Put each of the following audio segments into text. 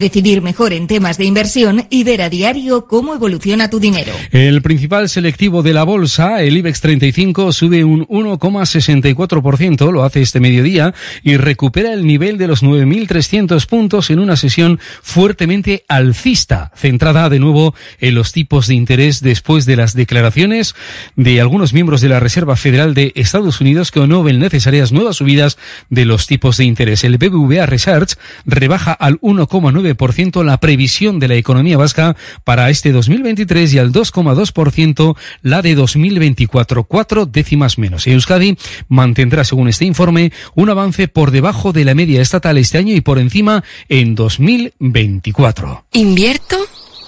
Decidir mejor en temas de inversión y ver a diario cómo evoluciona tu dinero. El principal selectivo de la bolsa, el IBEX 35, sube un 1,64%, lo hace este mediodía, y recupera el nivel de los 9.300 puntos en una sesión fuertemente alcista, centrada de nuevo en los tipos de interés después de las declaraciones de algunos miembros de la Reserva Federal de Estados Unidos que no ven necesarias nuevas subidas de los tipos de interés. El BBVA Research rebaja al 1,9 ciento la previsión de la economía vasca para este 2023 y al 2,2% la de 2024, cuatro décimas menos. Euskadi mantendrá, según este informe, un avance por debajo de la media estatal este año y por encima en 2024. ¿Invierto?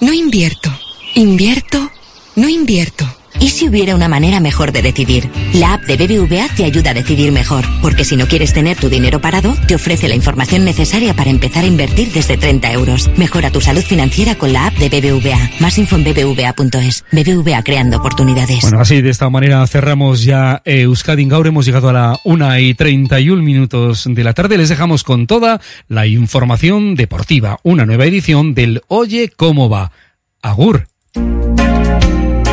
No invierto. ¿Invierto? No invierto. ¿Y si hubiera una manera mejor de decidir? La app de BBVA te ayuda a decidir mejor, porque si no quieres tener tu dinero parado, te ofrece la información necesaria para empezar a invertir desde 30 euros. Mejora tu salud financiera con la app de BBVA. Más info en bbva.es. BBVA creando oportunidades. Bueno, así de esta manera cerramos ya Euskadi Gaur. Hemos llegado a la 1 y 31 minutos de la tarde. Les dejamos con toda la información deportiva. Una nueva edición del Oye Cómo Va. Agur.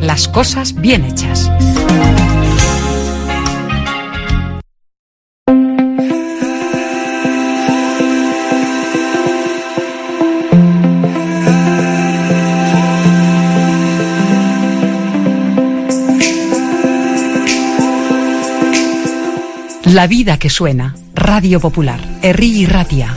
las cosas bien hechas. La vida que suena. Radio Popular. Erri y Ratia.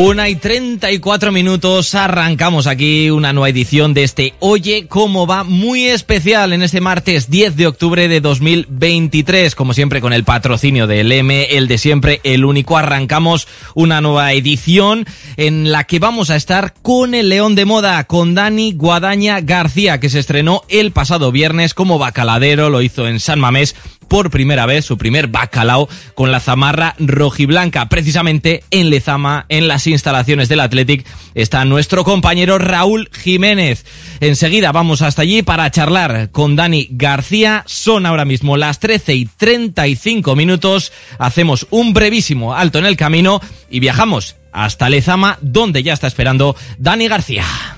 Una y treinta y cuatro minutos, arrancamos aquí una nueva edición de este Oye cómo va, muy especial en este martes 10 de octubre de 2023, como siempre con el patrocinio del M, el de siempre, el único, arrancamos una nueva edición en la que vamos a estar con el León de Moda, con Dani Guadaña García, que se estrenó el pasado viernes como bacaladero, lo hizo en San Mamés por primera vez, su primer bacalao con la zamarra rojiblanca, precisamente en Lezama, en las instalaciones del Athletic, está nuestro compañero Raúl Jiménez. Enseguida vamos hasta allí para charlar con Dani García. Son ahora mismo las 13 y 35 minutos. Hacemos un brevísimo alto en el camino y viajamos hasta Lezama, donde ya está esperando Dani García.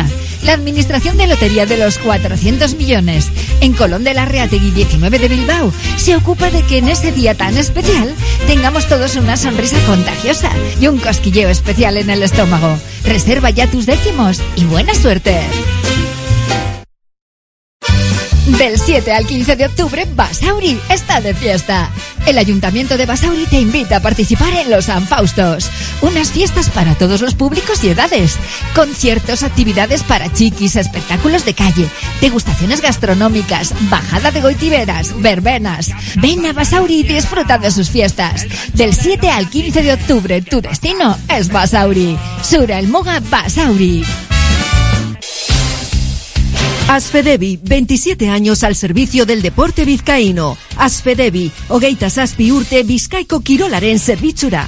La Administración de Lotería de los 400 millones en Colón de la Reategui 19 de Bilbao se ocupa de que en ese día tan especial tengamos todos una sonrisa contagiosa y un cosquilleo especial en el estómago. Reserva ya tus décimos y buena suerte. Del 7 al 15 de octubre, Basauri está de fiesta. El Ayuntamiento de Basauri te invita a participar en los San Faustos, unas fiestas para todos los públicos y edades, conciertos, actividades para chiquis, espectáculos de calle, degustaciones gastronómicas, bajada de goitiberas, verbenas. Ven a Basauri y disfruta de sus fiestas. Del 7 al 15 de octubre, tu destino es Basauri. Sura el Muga Basauri. Asfedevi, 27 años al servicio del deporte vizcaíno. Asfedevi, hogeita zazpi urte bizkaiko kirolaren zerbitzura.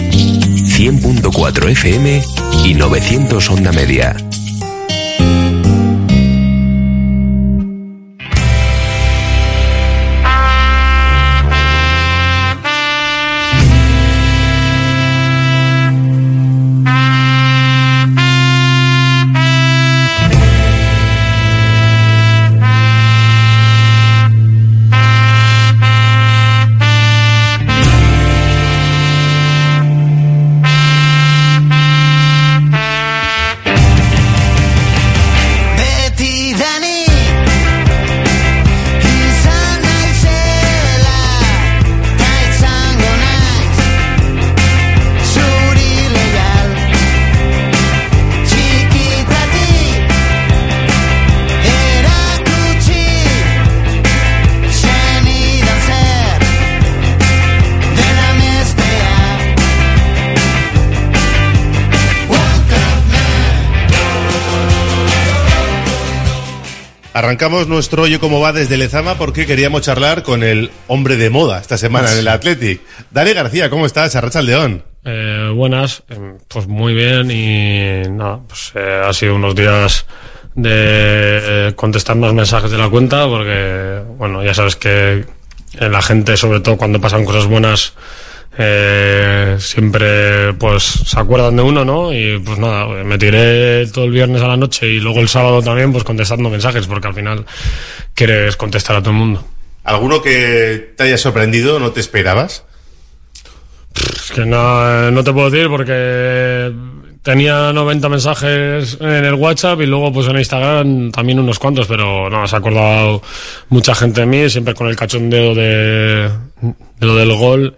100.4 FM y 900 onda media. Arrancamos nuestro Oye Cómo Va desde Lezama porque queríamos charlar con el hombre de moda esta semana en el Athletic. Dani García, ¿cómo estás? Arracha el León. Eh, buenas, eh, pues muy bien y nada, pues eh, ha sido unos días de eh, contestar más mensajes de la cuenta porque, bueno, ya sabes que la gente, sobre todo cuando pasan cosas buenas, eh, siempre pues se acuerdan de uno, ¿no? Y pues nada, me tiré todo el viernes a la noche y luego el sábado también pues contestando mensajes porque al final quieres contestar a todo el mundo. ¿Alguno que te haya sorprendido, no te esperabas? Es que no, no te puedo decir porque tenía 90 mensajes en el WhatsApp y luego pues en Instagram también unos cuantos, pero no, se ha acordado mucha gente de mí, siempre con el cachondeo de, de lo del gol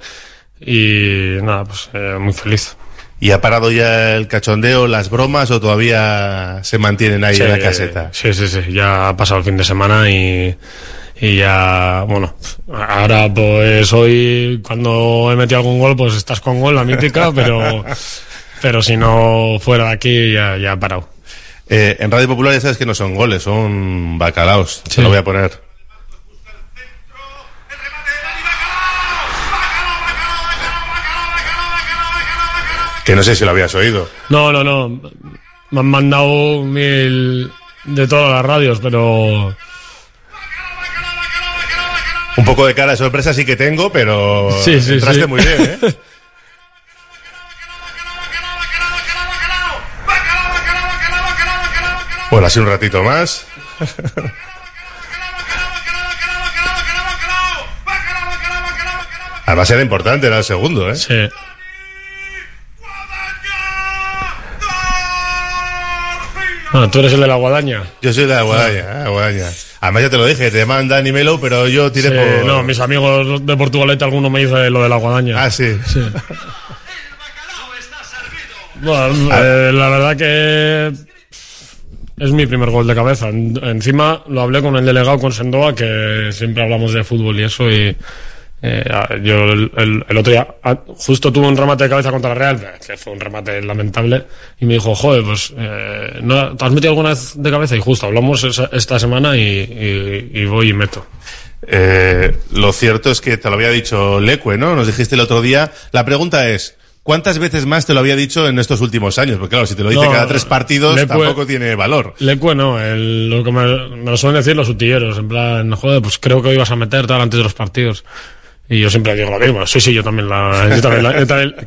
y nada, pues eh, muy feliz. ¿Y ha parado ya el cachondeo, las bromas o todavía se mantienen ahí Sí, en la caseta? Sí, sí, sí, ya ha pasado el fin de semana y, y ya, bueno, ahora pues hoy cuando he metido algún gol pues estás con gol, la mítica, pero, pero si no fuera de aquí ya, ya ha parado. Eh, en Radio Popular ya sabes que no son goles, son bacalaos. Se lo voy a poner. Que no sé si lo habías oído. No, no, no, me han mandado mil de todas las radios, pero... Un poco de cara de sorpresa sí que tengo, pero Sí, sí, entraste sí. muy bien, ¿eh? Bueno, así un ratito más. Además era importante, era el segundo, ¿eh? Sí. Ah, tú eres el de la guadaña. Yo soy de la guadaña, ah, guadaña. Además ya te lo dije, te mandan y Melo, pero yo tiré Sí, por... No, mis amigos de Portugalete, alguno me dice lo de la guadaña. Ah, sí. Bueno, Ah. eh, la verdad que es mi primer gol de cabeza. En- encima lo hablé con el delegado, con Sendoa, que siempre hablamos de fútbol y eso. Y eh, yo el, el- el otro día justo tuve un remate de cabeza contra la Real, que fue un remate lamentable. Y me dijo, joder, pues, eh, ¿no, ¿te has metido alguna vez de cabeza? Y justo hablamos esa- esta semana y, y- y voy y meto. Eh, lo cierto es que te lo había dicho Leque, ¿no? Nos dijiste el otro día. La pregunta es, ¿cuántas veces más te lo había dicho en estos últimos años? Porque claro, si te lo dice No, cada tres partidos, Leque- tampoco tiene valor. Leque no, el- lo que me, me lo suelen decir los utilleros, en plan, joder, pues creo que hoy vas a meter tal antes de los partidos. Y yo siempre digo lo mismo, sí, sí, yo también, la,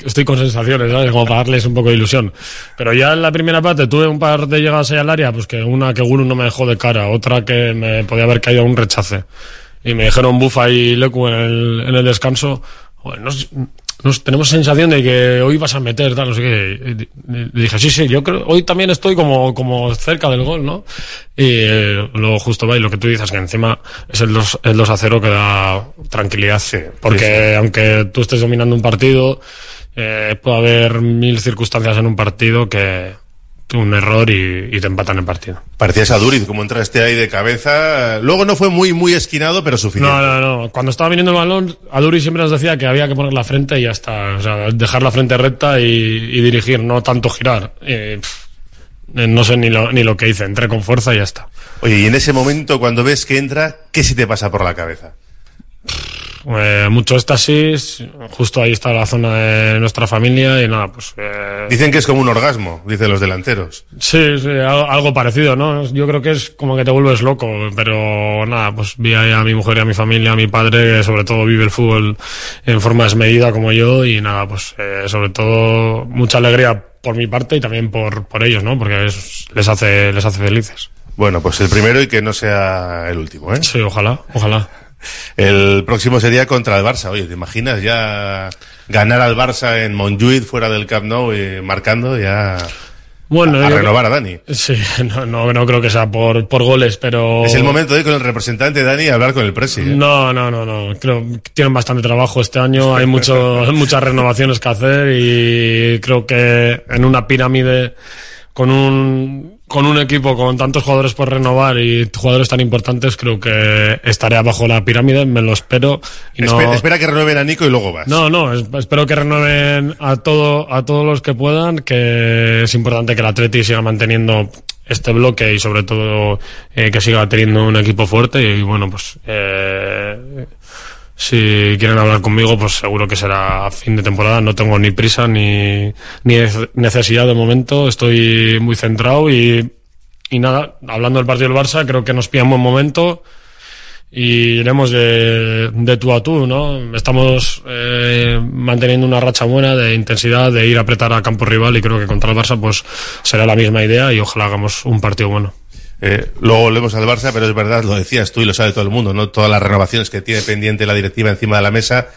estoy con sensaciones, ¿sabes? Como para darles un poco de ilusión. Pero ya en la primera parte tuve un par de llegadas ahí al área, pues que una que Guru no me dejó de cara, otra que me podía haber caído un rechace. Y me dijeron Bufa y Lecu en el, en el descanso, joder, nos, nos- tenemos sensación de que hoy vas a meter, tal, no sé qué. Y dije, sí, sí, yo creo, hoy también estoy como, como cerca del gol, ¿no? Y eh, luego justo va y lo que tú dices, que encima es el 2, el 2 a 0 que da tranquilidad. Porque sí, sí. aunque tú estés dominando un partido, eh, puede haber mil circunstancias en un partido que un error y, y te empatan el partido. Parecías a Duriz, como entraste ahí de cabeza. Luego no fue muy, muy esquinado, pero suficiente. No, no, no. Cuando estaba viniendo el balón, Aduri siempre nos decía que había que poner la frente y ya está. O sea, dejar la frente recta y, y dirigir, no tanto girar. Pff, eh, no sé ni lo, ni lo que hice. Entré con fuerza y ya está. Oye, y en ese momento, cuando ves que entra, ¿qué se te pasa por la cabeza? Eh, mucho éxtasis. Justo ahí está la zona de nuestra familia y nada, pues. eh, Dicen que es como un orgasmo, dicen los delanteros. Sí, sí, algo, parecido, ¿no? Yo creo que es como que te vuelves loco, pero nada, pues vi ahí a mi mujer y a mi familia, a mi padre, que sobre todo vive el fútbol en forma desmedida como yo, y nada, pues eh, sobre todo mucha alegría por mi parte y también por, por ellos, ¿no? Porque es- les hace, les hace felices. Bueno, pues el primero y que no sea el último, ¿eh? Sí, ojalá, ojalá. El próximo sería contra el Barça. Oye, ¿te imaginas ya ganar al Barça en Montjuic fuera del Camp Nou y marcando ya Bueno, a, a renovar a Dani? Sí, no, no, no creo que sea por, por goles, pero... Es el momento de ir con el representante Dani y hablar con el presi. ¿eh? No, no, no, no. Creo que tienen bastante trabajo este año. Hay mucho, muchas renovaciones que hacer y creo que en una pirámide con un, con un equipo con tantos jugadores por renovar y jugadores tan importantes, creo que estaré abajo la pirámide. Me lo espero. Y no, Espe- espera que renueven a Nico y luego vas. no, no, es- espero que renueven a todo, a todos los que puedan, que es importante que el Atleti siga manteniendo este bloque y sobre todo eh, que siga teniendo un equipo fuerte y bueno, pues eh, si quieren hablar conmigo, pues seguro que será a fin de temporada. No tengo ni prisa ni, ni necesidad de momento. Estoy muy centrado y, y nada, hablando del partido del Barça, creo que nos pilla un buen momento y iremos de, de tú a tú, ¿no? Estamos eh, manteniendo una racha buena de intensidad, de ir a apretar a campo rival y creo que contra el Barça pues será la misma idea y ojalá hagamos un partido bueno. Eh, luego volvemos al Barça, pero es verdad, lo decías tú y lo sabe todo el mundo, ¿no? Todas las renovaciones que tiene pendiente la directiva encima de la mesa.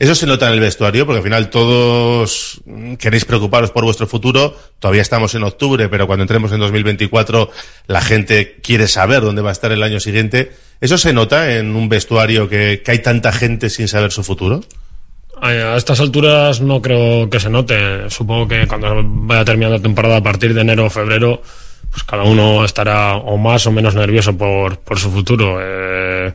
Eso se nota en el vestuario, porque al final todos mm, queréis preocuparos por vuestro futuro. Todavía estamos en octubre, pero cuando entremos en 2024, la gente quiere saber dónde va a estar el año siguiente. ¿Eso se nota en un vestuario que, hay tanta gente sin saber su futuro? a a estas alturas no creo que se note. Supongo que cuando vaya terminando la temporada a partir de enero o febrero, pues cada uno estará o más o menos nervioso por, por su futuro. Eh,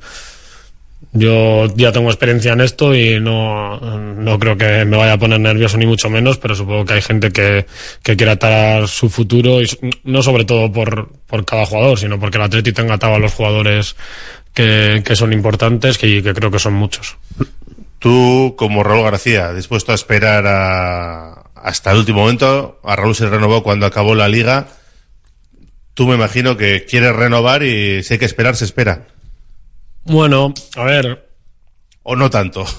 yo ya tengo experiencia en esto y no, no creo que me vaya a poner nervioso ni mucho menos, pero supongo que hay gente que, que quiere atar su futuro y no sobre todo por, por cada jugador, sino porque el Atleti tenga atado a los jugadores que, que son importantes que, que creo que son muchos. Tú, como Raúl García, dispuesto a esperar a- hasta el último momento, a Raúl se renovó cuando acabó la liga, tú me imagino que quieres renovar y si hay que esperar, se espera. Bueno, a ver. O no tanto.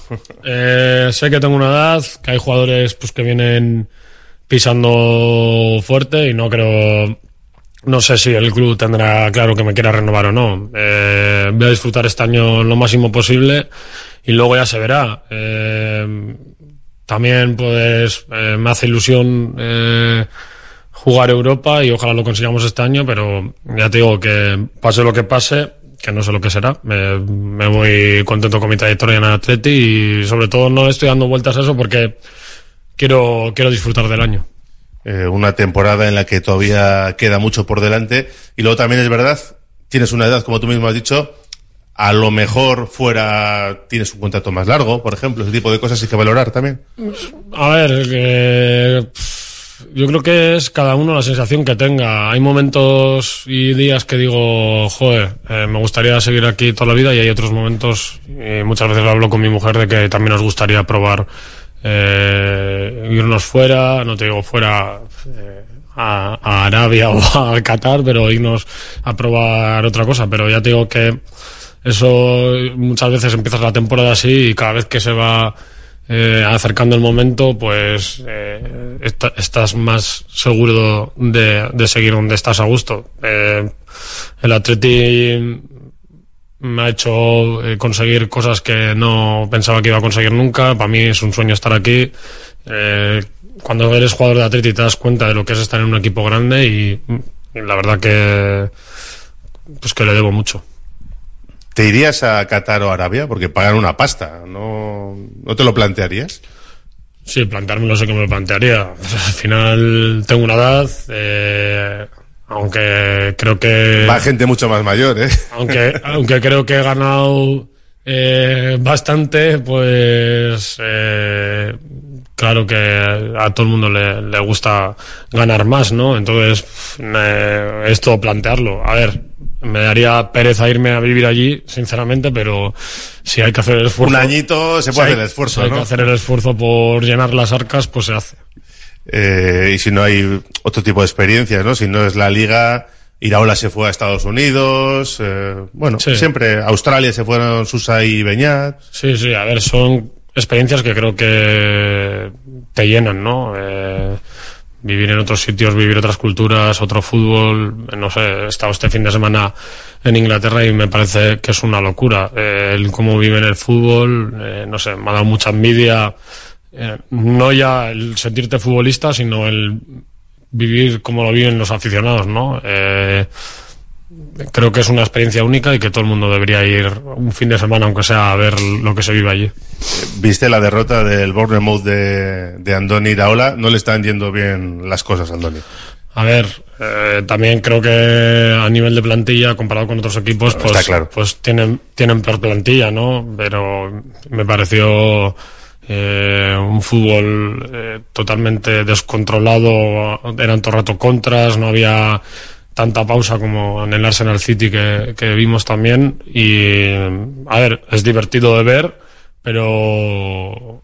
Eh, sé que tengo una edad, que hay jugadores pues que vienen pisando fuerte y no creo. No sé si el club tendrá claro que me quiera renovar o no. Eh, voy a disfrutar este año lo máximo posible y luego ya se verá. Eh, también, pues, eh, me hace ilusión eh, jugar Europa y ojalá lo consigamos este año, pero ya te digo que pase lo que pase, que no sé lo que será. Me, me voy contento con mi trayectoria en el Atleti y sobre todo no estoy dando vueltas a eso porque quiero, quiero disfrutar del año. Eh, una temporada en la que todavía queda mucho por delante. Y luego también es verdad, tienes una edad, como tú mismo has dicho, a lo mejor fuera tienes un contrato más largo, por ejemplo, ese tipo de cosas hay que valorar también. A ver, eh, yo creo que es cada uno la sensación que tenga. Hay momentos y días que digo, joder, eh, me gustaría seguir aquí toda la vida y hay otros momentos, y muchas veces lo hablo con mi mujer, de que también nos gustaría probar eh, irnos fuera, no te digo fuera eh, a, a Arabia o a Qatar, pero irnos a probar otra cosa. Pero ya te digo que eso muchas veces empiezas la temporada así y cada vez que se va eh, acercando el momento, pues eh, estás más seguro de, seguir donde estás a gusto. Eh, el Atleti me ha hecho eh, conseguir cosas que no pensaba que iba a conseguir nunca. Para mí es un sueño estar aquí. Cuando eres jugador de Atleti te das cuenta de lo que es estar en un equipo grande y, y la verdad que pues que le debo mucho. ¿Te irías a Qatar o Arabia? Porque pagan una pasta, ¿no, ¿no te lo plantearías? Sí, planteármelo sé que me lo plantearía. Al final tengo una edad, eh, aunque creo que... Va gente mucho más mayor, ¿eh? Aunque, aunque creo que he ganado eh, bastante, pues eh, claro que a todo el mundo le, le gusta ganar más, ¿no? Entonces, me- esto plantearlo. A ver, me daría pereza irme a vivir allí, sinceramente, pero si hay que hacer el esfuerzo. Un añito se puede si hacer el esfuerzo, si hay que hacer el esfuerzo por llenar las arcas, pues se hace. Eh, y si no hay otro tipo de experiencias, ¿no? Si no es la liga, Iraola se fue a Estados Unidos, eh, bueno, Sí. siempre Australia se fueron Susa y Beñat. Sí, sí, a ver, son experiencias que creo que te llenan, ¿no? Eh, vivir en otros sitios, vivir otras culturas, otro fútbol, no sé, he estado este fin de semana en Inglaterra y me parece que es una locura. Eh, el cómo viven el fútbol, eh, no sé, me ha dado mucha envidia. eh, no ya el sentirte futbolista, sino el vivir como lo viven los aficionados, ¿no? Eh, creo que es una experiencia única y que todo el mundo debería ir un fin de semana, aunque sea a ver lo que se vive allí. Viste la derrota del Bournemouth de, de Andoni Iraola, no le están yendo bien las cosas, Andoni. A ver, eh, también creo que a nivel de plantilla, comparado con otros equipos, pues, claro. pues tienen, tienen peor plantilla, ¿no? Pero me pareció eh, un fútbol eh, totalmente descontrolado, eran todo el rato contras, no había tanta pausa como en el Arsenal City que, que vimos también. Y, a ver, es divertido de ver, pero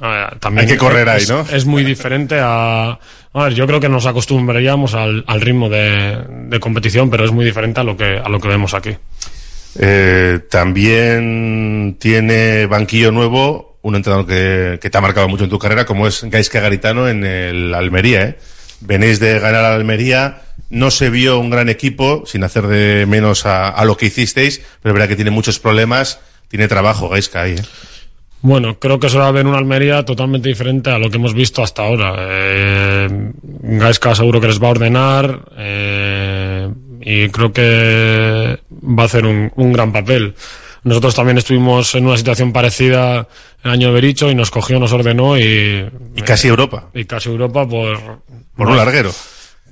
ver, también Hay que correr ahí, es- ¿no? Es muy diferente a... A ver, yo creo que nos acostumbraríamos al, al ritmo de, de competición, pero es muy diferente a lo que, a lo que vemos aquí. Eh, también tiene banquillo nuevo, un entrenador que, que te ha marcado mucho en tu carrera, como es Gaisca Garitano en el Almería. ¿eh? Venís de ganar al Almería, no se vio un gran equipo, sin hacer de menos a, a lo que hicisteis, pero es verdad que tiene muchos problemas, tiene trabajo Gaisca ahí. ¿eh? Bueno, creo que se va a ver una Almería totalmente diferente a lo que hemos visto hasta ahora. Eh, Gaisca seguro que les va a ordenar eh, y creo que va a hacer un gran papel. Nosotros también estuvimos en una situación parecida el año de Bericho y nos cogió, nos ordenó y... Y casi Europa. Y casi Europa por... Por un larguero.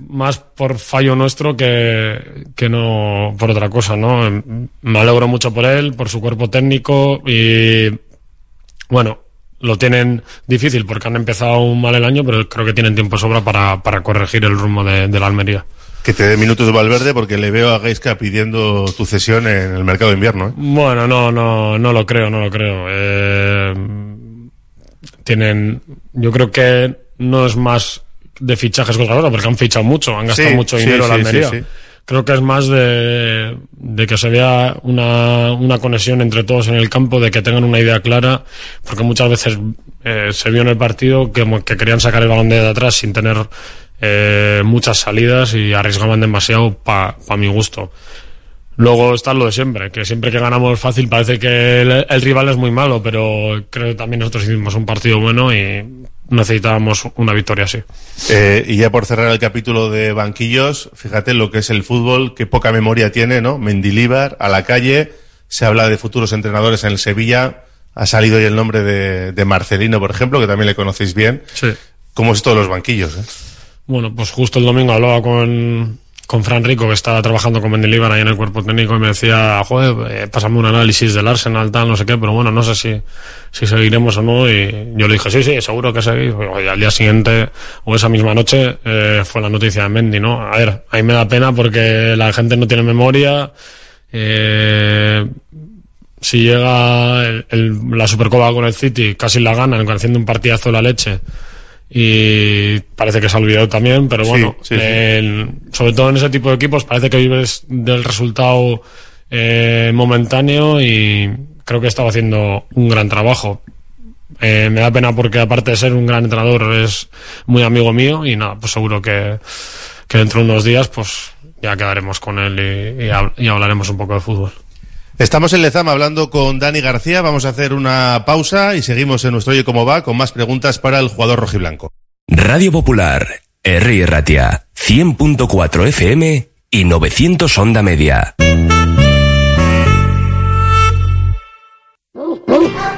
Más por fallo nuestro que, que no por otra cosa, ¿no? Me alegro mucho por él, por su cuerpo técnico y... Bueno, lo tienen difícil porque han empezado mal el año, pero creo que tienen tiempo sobra para, para corregir el rumbo de, de la Almería. Que te dé minutos de Valverde porque le veo a Gaisca pidiendo tu cesión en el mercado de invierno. ¿eh? Bueno, no, no, no lo creo, no lo creo. Eh, tienen, yo creo que no es más de fichajes que otra cosa, porque han fichado mucho, han gastado Sí, mucho sí, dinero en la sí, Almería. sí, sí. Creo que es más de, de que se vea una, una conexión entre todos en el campo, de que tengan una idea clara, porque muchas veces eh, se vio en el partido que, que querían sacar el balón de atrás sin tener eh, muchas salidas y arriesgaban demasiado para mi gusto. Luego está lo de siempre, que siempre que ganamos fácil parece que el, el rival es muy malo, pero creo que también nosotros hicimos un partido bueno y necesitábamos una victoria así. Eh, y ya por cerrar el capítulo de banquillos, fíjate lo que es el fútbol, qué poca memoria tiene, ¿no? Mendilíbar, a la calle, se habla de futuros entrenadores en el Sevilla, ha salido hoy el nombre de, de Marcelino, por ejemplo, que también le conocéis bien. Sí. ¿Cómo es todos los banquillos? eh? Bueno, pues justo el domingo hablaba con, con Fran Rico, que estaba trabajando con Mendilibar ahí en el cuerpo técnico, y me decía, joder, eh, un análisis del Arsenal, tal, no sé qué, pero bueno, no sé si, si seguiremos o no. Y yo le dije, sí, sí, seguro que seguís. Y al día siguiente, o esa misma noche, eh, fue la noticia de Mendy, ¿no? A ver, a mí me da pena porque la gente no tiene memoria. Eh, si llega el- la Supercopa con el City, casi la ganan, haciendo un partidazo de la leche. Y parece que se ha olvidado también, pero bueno, sí, sí. el- sobre todo en ese tipo de equipos parece que vives del resultado eh, momentáneo y creo que estaba haciendo un gran trabajo. Eh, me da pena porque aparte de ser un gran entrenador es muy amigo mío y nada, pues seguro que, que dentro de unos días pues ya quedaremos con él y, y hablaremos un poco de fútbol. Estamos en Lezama hablando con Dani García, vamos a hacer una pausa y seguimos en nuestro Oye Cómo Va con más preguntas para el jugador rojiblanco. Radio Popular, R. Ratia, 100.4 FM y 900 Onda Media.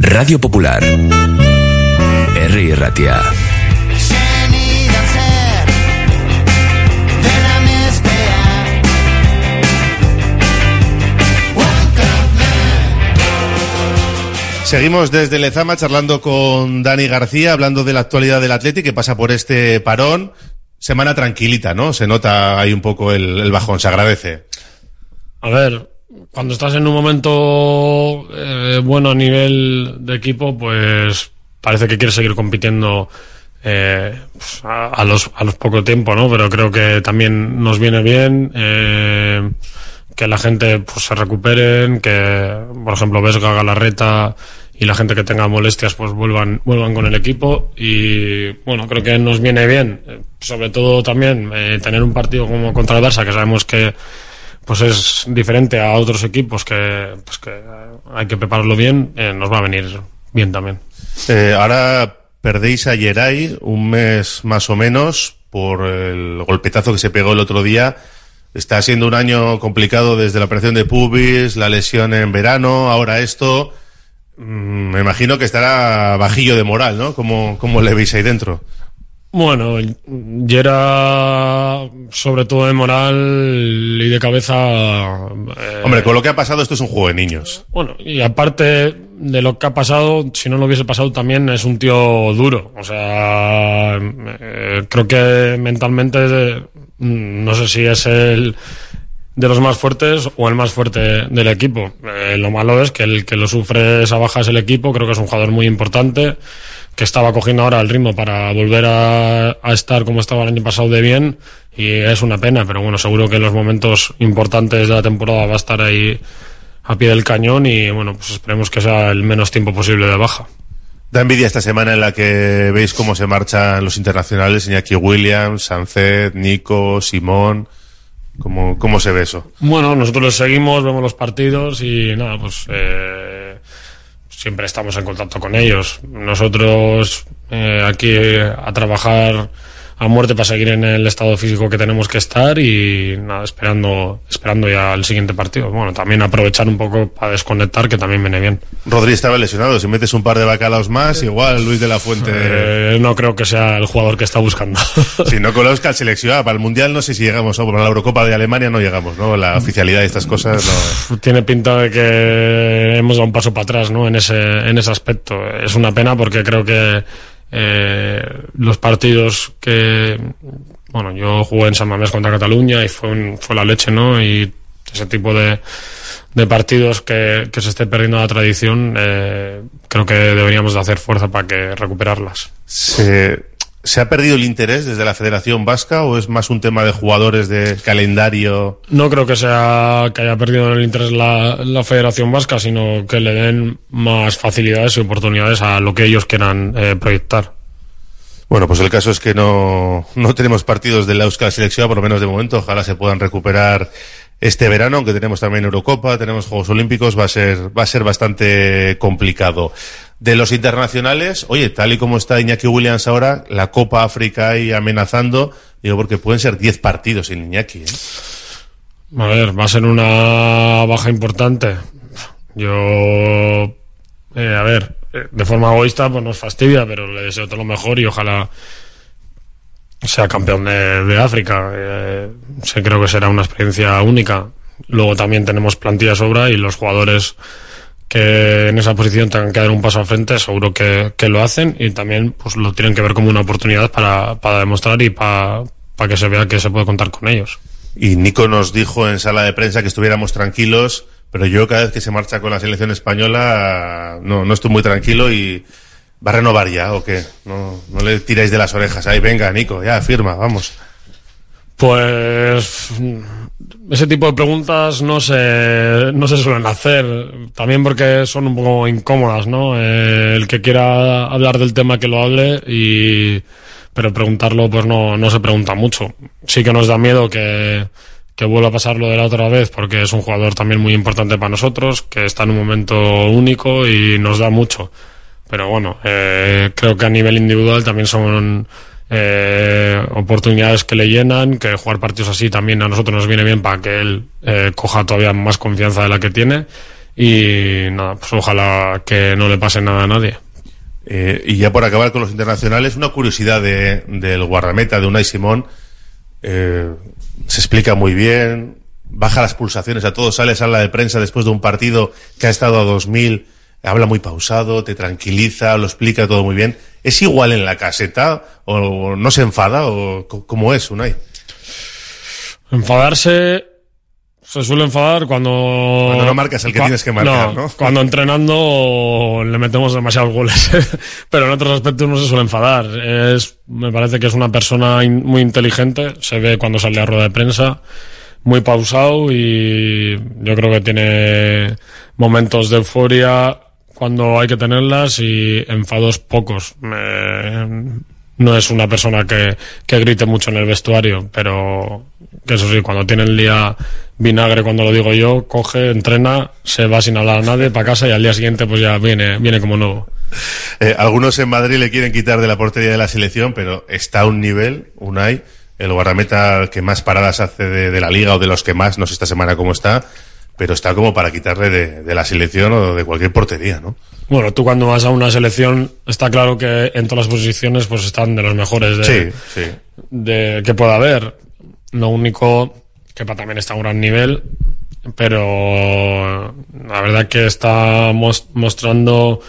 Radio Popular. R. Ratia. Seguimos desde Lezama charlando con Dani García, hablando de la actualidad del Atleti que pasa por este parón. Semana tranquilita, ¿no? Se nota ahí un poco el, el bajón, se agradece. A ver, cuando estás en un momento eh, bueno a nivel de equipo, pues parece que quieres seguir compitiendo eh, pues, a, los, a los poco tiempo, ¿no? Pero creo que también nos viene bien eh, que la gente pues, se recuperen, que, por ejemplo, Vesga, Galarreta y la gente que tenga molestias pues vuelvan, vuelvan con el equipo y bueno, creo que nos viene bien, eh, sobre todo también eh, tener un partido como contra el Barça, que sabemos que pues es diferente a otros equipos que, pues que hay que prepararlo bien, eh, nos va a venir bien también. Eh, ahora perdéis a Yeray un mes más o menos por el golpetazo que se pegó el otro día. Está siendo un año complicado desde la operación de pubis, la lesión en verano, ahora esto. Mm, Me imagino que estará bajillo de moral, ¿no? ¿Cómo, cómo le veis ahí dentro? Bueno, y era sobre todo de moral y de cabeza. eh, Hombre, con lo que ha pasado, esto es un juego de niños. Bueno, y aparte de lo que ha pasado, si no lo hubiese pasado también es un tío duro. O sea, eh, creo que mentalmente eh, no sé si es el de los más fuertes o el más fuerte del equipo. Eh, lo malo es que el que lo sufre esa baja es el equipo. Creo que es un jugador muy importante que estaba cogiendo ahora el ritmo para volver a, a estar como estaba el año pasado de bien y es una pena, pero bueno, seguro que en los momentos importantes de la temporada va a estar ahí a pie del cañón y bueno, pues esperemos que sea el menos tiempo posible de baja. Da envidia esta semana en la que veis cómo se marchan los internacionales, Iñaki Williams, Sancet, Nico, Simón. ¿Cómo, cómo se ve eso? Bueno, nosotros los seguimos, vemos los partidos y nada, pues eh, siempre estamos en contacto con ellos. Nosotros eh, aquí a trabajar a muerte para seguir en el estado físico que tenemos que estar y nada, esperando, esperando ya el siguiente partido. Bueno, también aprovechar un poco para desconectar, que también viene bien. Rodri estaba lesionado. Si metes un par de bacalaos más, igual Luis de la Fuente. Eh, no creo que sea el jugador que está buscando. si no conozca el seleccionado para el Mundial, no sé si llegamos. O para la Eurocopa de Alemania no llegamos, ¿no? La oficialidad de estas cosas no. Tiene pinta de que hemos dado un paso para atrás, ¿no? En ese, en ese aspecto. Es una pena porque creo que eh, los partidos que, bueno, yo jugué en San Mamés contra Cataluña y fue, un- fue la leche, ¿no? Y ese tipo de, de partidos que, que se esté perdiendo la tradición, eh, creo que deberíamos de hacer fuerza para que recuperarlas. ¿Se, ¿Se ha perdido el interés desde la Federación Vasca o es más un tema de jugadores de calendario? No creo que sea que haya perdido el interés la, la Federación Vasca, sino que le den más facilidades y oportunidades a lo que ellos quieran eh, proyectar. Bueno, pues el caso es que no, no tenemos partidos de la Euskal Selección, por lo menos de momento. Ojalá se puedan recuperar este verano, aunque tenemos también Eurocopa, tenemos Juegos Olímpicos, va a ser, va a ser bastante complicado. De los internacionales, oye, tal y como está Iñaki Williams ahora, la Copa África ahí amenazando, digo, porque pueden ser 10 partidos sin Iñaki. ¿eh? A ver, va a ser una baja importante. Yo, eh, a ver, eh, de forma egoísta, pues nos fastidia, pero le deseo todo lo mejor y ojalá sea campeón de, de África. Eh, creo que será una experiencia única. Luego también tenemos plantilla sobra y los jugadores que en esa posición tengan que dar un paso al frente, seguro que, que lo hacen y también pues lo tienen que ver como una oportunidad para, para demostrar y para, para que se vea que se puede contar con ellos. Y Nico nos dijo en sala de prensa que estuviéramos tranquilos, pero yo cada vez que se marcha con la selección española no, no estoy muy tranquilo y va a renovar ya o qué. No, no le tiráis de las orejas. Ahí, venga, Nico, ya firma, vamos. Pues ese tipo de preguntas no se, no se suelen hacer, también porque son un poco incómodas, ¿no? Eh, el que quiera hablar del tema que lo hable y pero preguntarlo pues no, no se pregunta mucho. Sí que nos da miedo que, que vuelva a pasar lo de la otra vez porque es un jugador también muy importante para nosotros, que está en un momento único y nos da mucho. Pero bueno, eh, creo que a nivel individual también son eh, oportunidades que le llenan, que jugar partidos así también a nosotros nos viene bien para que él eh, coja todavía más confianza de la que tiene y nada, pues ojalá que no le pase nada a nadie. Eh, y ya por acabar con los internacionales, una curiosidad de, del guardameta de Unai Simón, se explica muy bien, baja las pulsaciones a todos, sale a sala de prensa después de un partido que ha estado a 2000, habla muy pausado, te tranquiliza, lo explica todo muy bien. ¿Es igual en la caseta? ¿O no se enfada? ¿O cómo es, Unai? Enfadarse se suele enfadar cuando... Cuando no marcas el que tienes que marcar, ¿no? Cuando entrenando le metemos demasiados goles. Pero en otros aspectos no se suele enfadar. Es, me parece que es una persona in- muy inteligente. Se ve cuando sale a rueda de prensa. Muy pausado y yo creo que tiene momentos de euforia cuando hay que tenerlas y enfados pocos. No es una persona que, que grite mucho en el vestuario, pero que eso sí, cuando tiene el día vinagre, cuando lo digo yo, coge, entrena, se va sin hablar a nadie para casa y al día siguiente pues ya viene, viene como nuevo. Eh, algunos en Madrid le quieren quitar de la portería de la selección, pero está a un nivel, Unai, el guardameta que más paradas hace de, de la liga o de los que más, no sé esta semana cómo está, pero está como para quitarle de, de la selección o de cualquier portería, ¿no? Bueno, tú cuando vas a una selección, está claro que en todas las posiciones pues están de los mejores de, Sí, sí. de que pueda haber. Lo único que también está a un gran nivel, pero la verdad que está mos- mostrando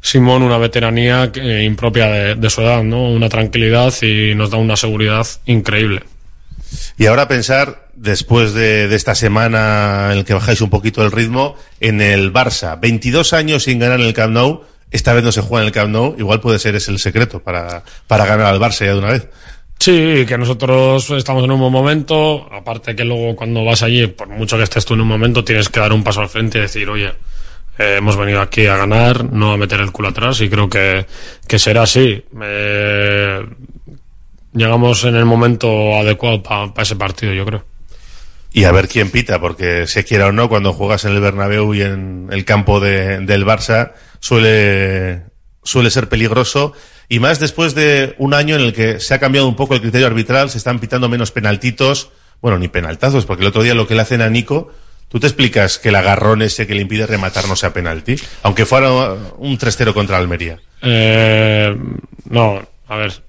Simón una veteranía que- impropia de, de su edad, ¿no? Una tranquilidad y nos da una seguridad increíble. Y ahora pensar, después de, esta semana en el que bajáis un poquito el ritmo, en el Barça. 22 años sin ganar en el Camp Nou, esta vez no se juega en el Camp Nou, igual puede ser ese el secreto para, para ganar al Barça ya de una vez. Sí, que nosotros estamos en un buen momento, aparte que luego cuando vas allí, por mucho que estés tú en un momento, tienes que dar un paso al frente y decir, oye, eh, hemos venido aquí a ganar, no a meter el culo atrás y creo que, que será así. Eh, llegamos en el momento adecuado para ese partido, yo creo. Y a ver quién pita, porque se quiera o no, cuando juegas en el Bernabéu y en el campo de- del Barça, suele, suele ser peligroso. Y más después de un año en el que se ha cambiado un poco el criterio arbitral, se están pitando menos penaltitos, bueno, ni penaltazos, porque el otro día lo que le hacen a Nico, ¿tú te explicas que el agarrón ese que le impide rematar no sea penalti? Aunque fuera un 3-0 contra Almería. Eh, no, a ver.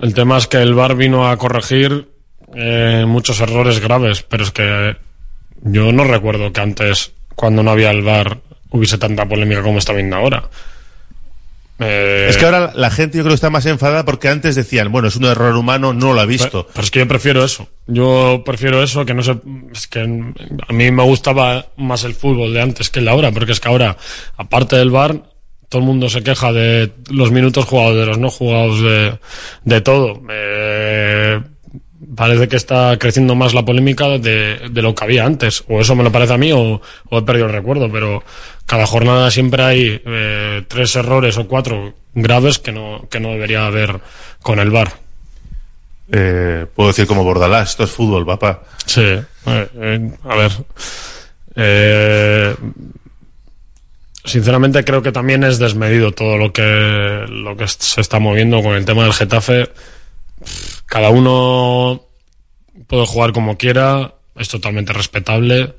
El tema es que el VAR vino a corregir eh, muchos errores graves, pero es que yo no recuerdo que antes, cuando no había el VAR, hubiese tanta polémica como está viendo ahora. Eh, Es que ahora la gente yo creo que está más enfadada porque antes decían, bueno, es un error humano, no lo ha visto. Pero es que yo prefiero eso. Yo prefiero eso que no sé. Es que a mí me gustaba más el fútbol de antes que el de ahora, porque es que ahora, aparte del bar, todo el mundo se queja de los minutos jugados, de los no jugados, de, de todo. Eh, parece que está creciendo más la polémica de, de lo que había antes. O eso me lo parece a mí, o, o he perdido el recuerdo, pero cada jornada siempre hay eh, tres errores o cuatro graves que no, que no debería haber con el bar. Eh, puedo decir como Bordalás, esto es fútbol, papá. Sí, eh, a ver. Sinceramente creo que también es desmedido todo lo que, lo que se está moviendo con el tema del Getafe. Cada uno puede jugar como quiera, es totalmente respetable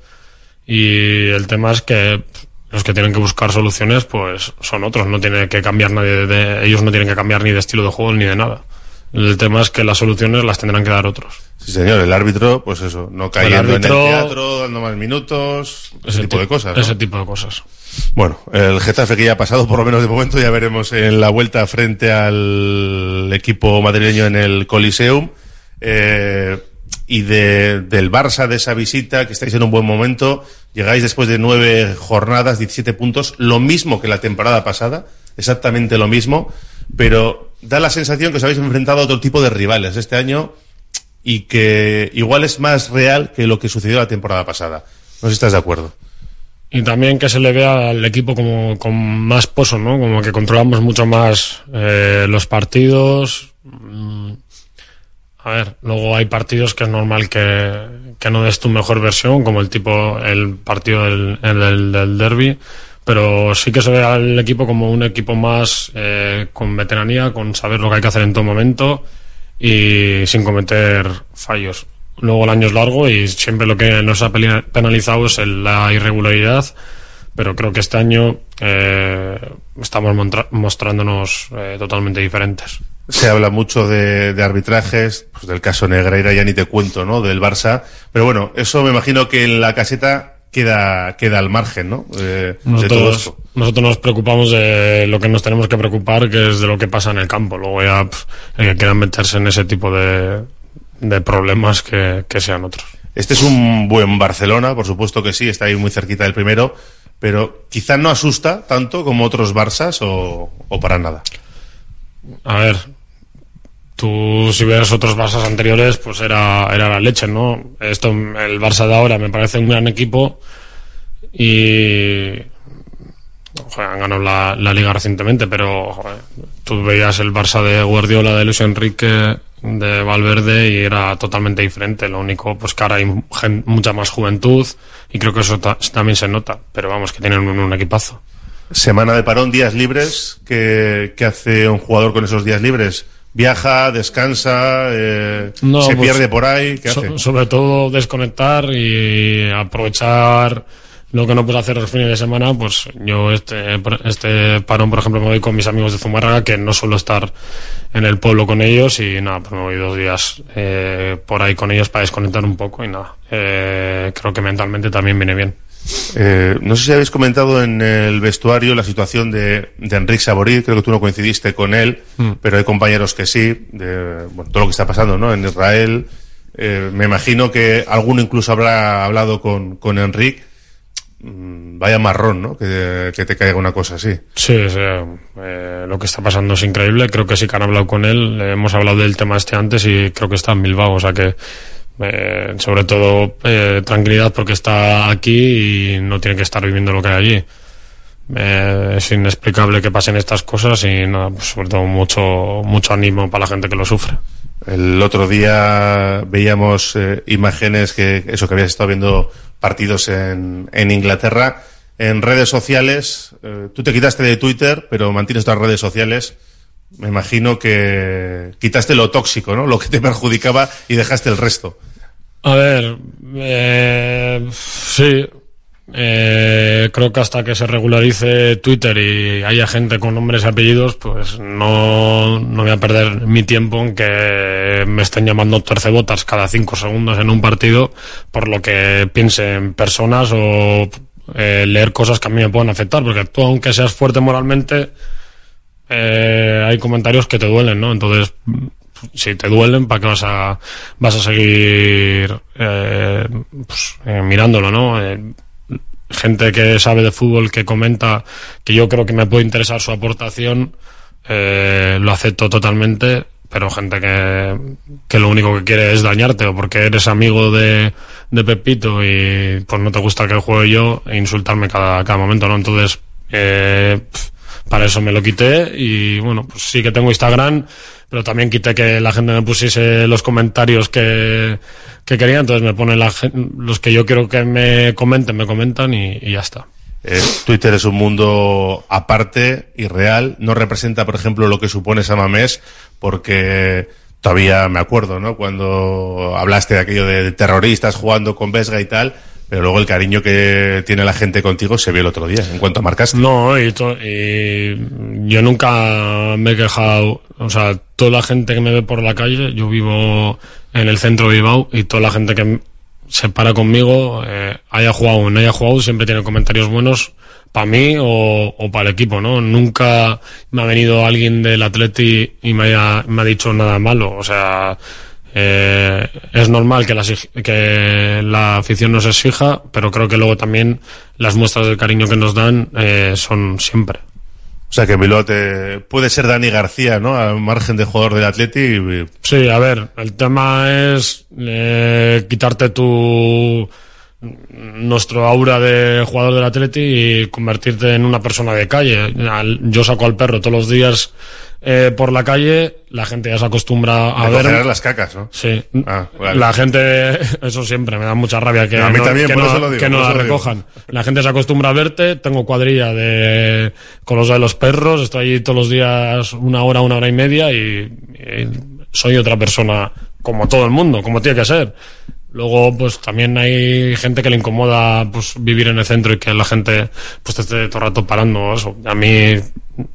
y el tema es que los que tienen que buscar soluciones pues son otros, no tiene que cambiar nadie de, ellos no tienen que cambiar ni de estilo de juego ni de nada. El tema es que las soluciones las tendrán que dar otros. Sí, señor, el árbitro, pues eso, no cayendo árbitro- en el teatro, dando más minutos, ese, tipo de cosas. ¿no? Ese tipo de cosas. Bueno, el Getafe que ya ha pasado, por lo menos de momento, ya veremos en la vuelta frente al equipo madrileño en el Coliseum. Eh, y de, del Barça, de esa visita, que estáis en un buen momento, llegáis después de nueve jornadas, 17 puntos, lo mismo que la temporada pasada, exactamente lo mismo, pero da la sensación que os habéis enfrentado a otro tipo de rivales este año y que igual es más real que lo que sucedió la temporada pasada. No sé si estás de acuerdo. Y también que se le vea al equipo como con más pozo, ¿no? Como que controlamos mucho más eh, los partidos. Mm, A ver, luego hay partidos que es normal que, que no des tu mejor versión, como el tipo, el partido el del, del derby. Pero sí que se ve al equipo como un equipo más eh, con veteranía, con saber lo que hay que hacer en todo momento y sin cometer fallos. Luego el año es largo y siempre lo que nos ha penalizado es la irregularidad, pero creo que este año eh, estamos mostrándonos eh, totalmente diferentes. Se habla mucho de, de arbitrajes, pues del caso Negreira ya ni te cuento, ¿no? Del Barça. Pero bueno, eso me imagino que en la caseta queda, queda al margen, ¿no? Eh, de todo Nosotros, esto. nosotros nos preocupamos de lo que nos tenemos que preocupar, que es de lo que pasa en el campo. Luego ya el que quieran meterse en ese tipo de, de problemas que, que sean otros. Este es un buen Barcelona, por supuesto que sí, está ahí muy cerquita del primero, pero quizá no asusta tanto como otros Barças o, o para nada. A ver, tú si ves otros Barças anteriores, pues era, era la leche, ¿no? Esto, el Barça de ahora me parece un gran equipo y joder, han ganado la, la liga recientemente, pero joder, tú veías el Barça de Guardiola, de Luis Enrique, de Valverde y era totalmente diferente. Lo único, pues que ahora hay mucha más juventud y creo que eso ta- también se nota, pero vamos, que tienen un, un equipazo. Semana de parón, días libres. ¿Qué, qué hace un jugador con esos días libres? ¿Viaja, descansa, eh, No, se pues, pierde por ahí? ¿Qué so- hace? sobre todo desconectar y aprovechar lo que no puedo hacer los fines de semana. Pues yo este, este parón, por ejemplo, me voy con mis amigos de Zumárraga, que no suelo estar en el pueblo con ellos y nada, pues me voy dos días eh, por ahí con ellos para desconectar un poco y nada. Eh, creo que mentalmente también viene bien. Eh, no sé si habéis comentado en el vestuario la situación de, de Enrique Saborí, creo que tú no coincidiste con él, Mm. pero hay compañeros que sí, de bueno, todo lo que está pasando ¿no? en Israel. Eh, me imagino que alguno incluso habrá hablado con, con Enrique. Mm, Vaya marrón, ¿no? Que, que te caiga una cosa así. Sí, sí, eh, lo que está pasando es increíble. Creo que sí que han hablado con él. Eh, hemos hablado del tema este antes y creo que está en Bilbao. O sea que, eh, sobre todo, eh, tranquilidad porque está aquí y no tiene que estar viviendo lo que hay allí. Eh, es inexplicable que pasen estas cosas y nada, pues sobre todo mucho, mucho ánimo para la gente que lo sufre. El otro día veíamos eh, imágenes que eso que habías estado viendo partidos en, en Inglaterra en redes sociales. tú te quitaste de Twitter, pero mantienes las redes sociales. Me imagino que quitaste lo tóxico, ¿no? Lo que te perjudicaba y dejaste el resto. A ver, eh, sí. Eh, creo que hasta que se regularice Twitter y haya gente con nombres y apellidos, pues no, no voy a perder mi tiempo en que me estén llamando torcebotas cada cinco segundos en un partido por lo que piense en personas o eh, leer cosas que a mí me puedan afectar, porque tú, aunque seas fuerte moralmente, eh, hay comentarios que te duelen, ¿no? Entonces, si te duelen, ¿para qué vas a, vas a seguir eh, pues, eh, mirándolo, no? Eh, gente que sabe de fútbol que comenta que yo creo que me puede interesar su aportación, eh, lo acepto totalmente, pero gente que, que lo único que quiere es dañarte o porque eres amigo de, de Pepito y pues no te gusta que juegue yo e insultarme cada, cada momento, ¿no? Entonces, eh, para eso me lo quité y bueno, pues sí que tengo Instagram, pero también quité que la gente me pusiese los comentarios que, que quería, entonces me ponen la, los que yo quiero que me comenten, me comentan y, ya está. Eh, Twitter es un mundo aparte y real. No representa, por ejemplo, lo que supone Samamés, porque todavía me acuerdo, ¿no? Cuando hablaste de aquello de terroristas jugando con Vesga y tal, pero luego el cariño que tiene la gente contigo se vio el otro día, en cuanto a marcas. No, y, yo nunca me he quejado, o sea, toda la gente que me ve por la calle, yo vivo en el centro de Bilbao y toda la gente que se para conmigo, eh, haya jugado o no haya jugado, siempre tiene comentarios buenos para mí o, o para el equipo, ¿no? Nunca me ha venido alguien del Atleti y me, haya- me ha dicho nada malo, o sea, eh, es normal que la, que la afición nos exija, pero creo que luego también las muestras del cariño que nos dan eh, son siempre. O sea que Bilbao te- puede ser Dani García, ¿no? Al margen de jugador del Atleti. Sí, a ver, el tema es eh, quitarte tu nuestro aura de jugador del Atleti y convertirte en una persona de calle. Al- Yo saco al perro todos los días eh, por la calle, la gente ya se acostumbra a de ver las cacas, ¿no? Sí. Ah, vale. La gente, eso siempre, me da mucha rabia que A mí no, también, que por no- digo, que no la recojan. La gente se acostumbra a verte, tengo cuadrilla de con los de los perros, estoy ahí todos los días una hora, una hora y media y, y soy otra persona como todo el mundo, como tiene que ser. Luego, pues también hay gente que le incomoda pues vivir en el centro y que la gente pues te esté todo el rato parando. Eso. A mí,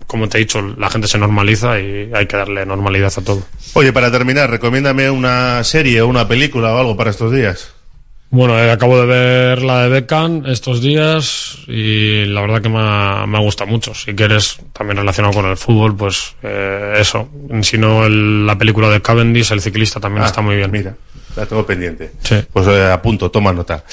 como te he dicho, la gente se normaliza y hay que darle normalidad a todo. Oye, para terminar, recomiéndame una serie o una película o algo para estos días. Bueno, eh, acabo de ver la de Beckham estos días y la verdad que me ha, me ha gustado mucho. Si quieres, también relacionado con el fútbol, pues eh, eso. Si no, el- la película de Cavendish, el ciclista, también Ah, está muy bien. Mira, la tengo pendiente. Sí. Pues eh, apunto, toma nota.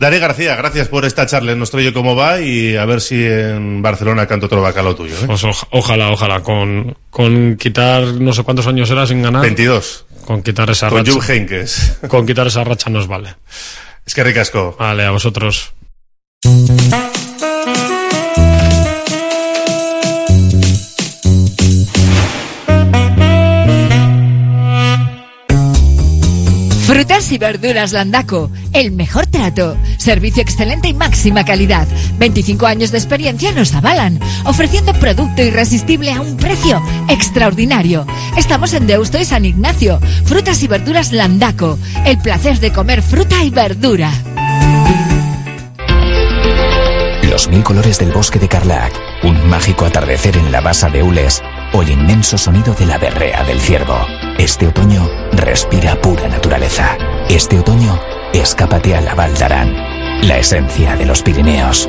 Dani García, gracias por esta charla en nuestro Oye Cómo Va y a ver si en Barcelona canto otro bacalao tuyo. ¿eh? Pues oj- ojalá, ojalá, con, con quitar no sé cuántos años era sin ganar. 22. Con quitar esa Con racha. Jupp Heynckes. Con quitar esa racha nos vale. Es que ricasco. Vale, a vosotros. Frutas y verduras Landaco, el mejor trato, servicio excelente y máxima calidad. 25 años de experiencia nos avalan, ofreciendo producto irresistible a un precio extraordinario. Estamos en Deusto y San Ignacio. Frutas y verduras Landaco, el placer de comer fruta y verdura. Los mil colores del bosque de Carlac, un mágico atardecer en la basa de Ules o el inmenso sonido de la berrea del ciervo. Este otoño respira pura naturaleza. Este otoño escápate a la Val d'Aran, la esencia de los Pirineos.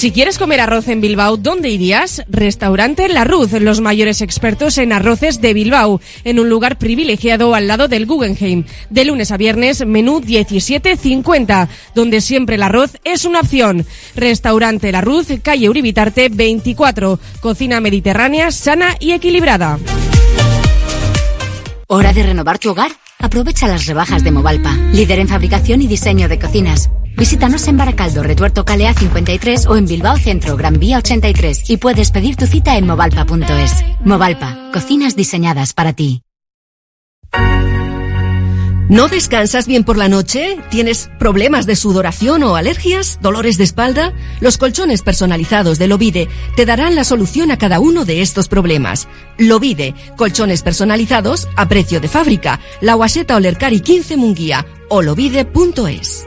Si quieres comer arroz en Bilbao, ¿dónde irías? Restaurante La Ruz, los mayores expertos en arroces de Bilbao, en un lugar privilegiado al lado del Guggenheim. De lunes a viernes, menú 17.50, donde siempre el arroz es una opción. Restaurante La Ruz, calle Uribitarte 24, cocina mediterránea, sana y equilibrada. ¿Hora de renovar tu hogar? Aprovecha las rebajas de Movalpa, líder en fabricación y diseño de cocinas. Visítanos en Baracaldo, Retuerto Calea 53 o en Bilbao Centro, Gran Vía 83 y puedes pedir tu cita en movalpa.es. Movalpa, cocinas diseñadas para ti. ¿No descansas bien por la noche? ¿Tienes problemas de sudoración o alergias? ¿Dolores de espalda? Los colchones personalizados de Lovide te darán la solución a cada uno de estos problemas. Lovide, colchones personalizados a precio de fábrica. La Guaseta Olercari 15 Munguía o lovide.es.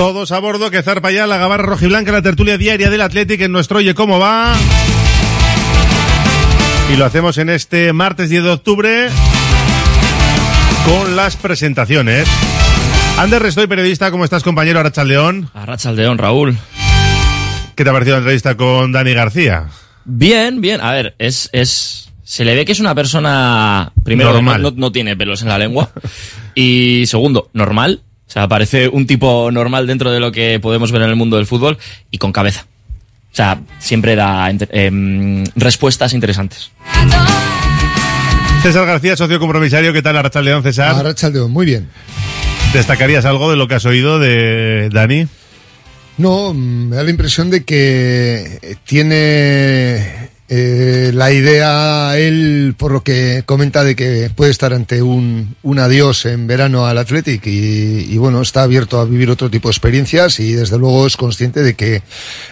Todos a bordo, que zarpa ya la gabarra rojiblanca, la tertulia diaria del Athletic en nuestro Oye Cómo Va. Y lo hacemos en este martes 10 de octubre con las presentaciones. Ander Restoy, periodista, ¿cómo estás, compañero Arrachaldeón? Arrachaldeón, Raúl. ¿Qué te ha parecido la entrevista con Dani García? Bien, bien. A ver, es, es, se le ve que es una persona, primero, Normal. No, no- no tiene pelos en la lengua. Y segundo, normal. O sea, parece un tipo normal dentro de lo que podemos ver en el mundo del fútbol y con cabeza. O sea, siempre da enter- em, respuestas interesantes. César García, socio compromisario, ¿qué tal Arrachaldeón, César? Arrachaldeón, muy bien. ¿Destacarías algo de lo que has oído de Dani? No, mm, me da la impresión de que tiene eh, la idea, él, por lo que comenta, de que puede estar ante un, un adiós en verano al Athletic y, y, bueno, está abierto a vivir otro tipo de experiencias y desde luego es consciente de que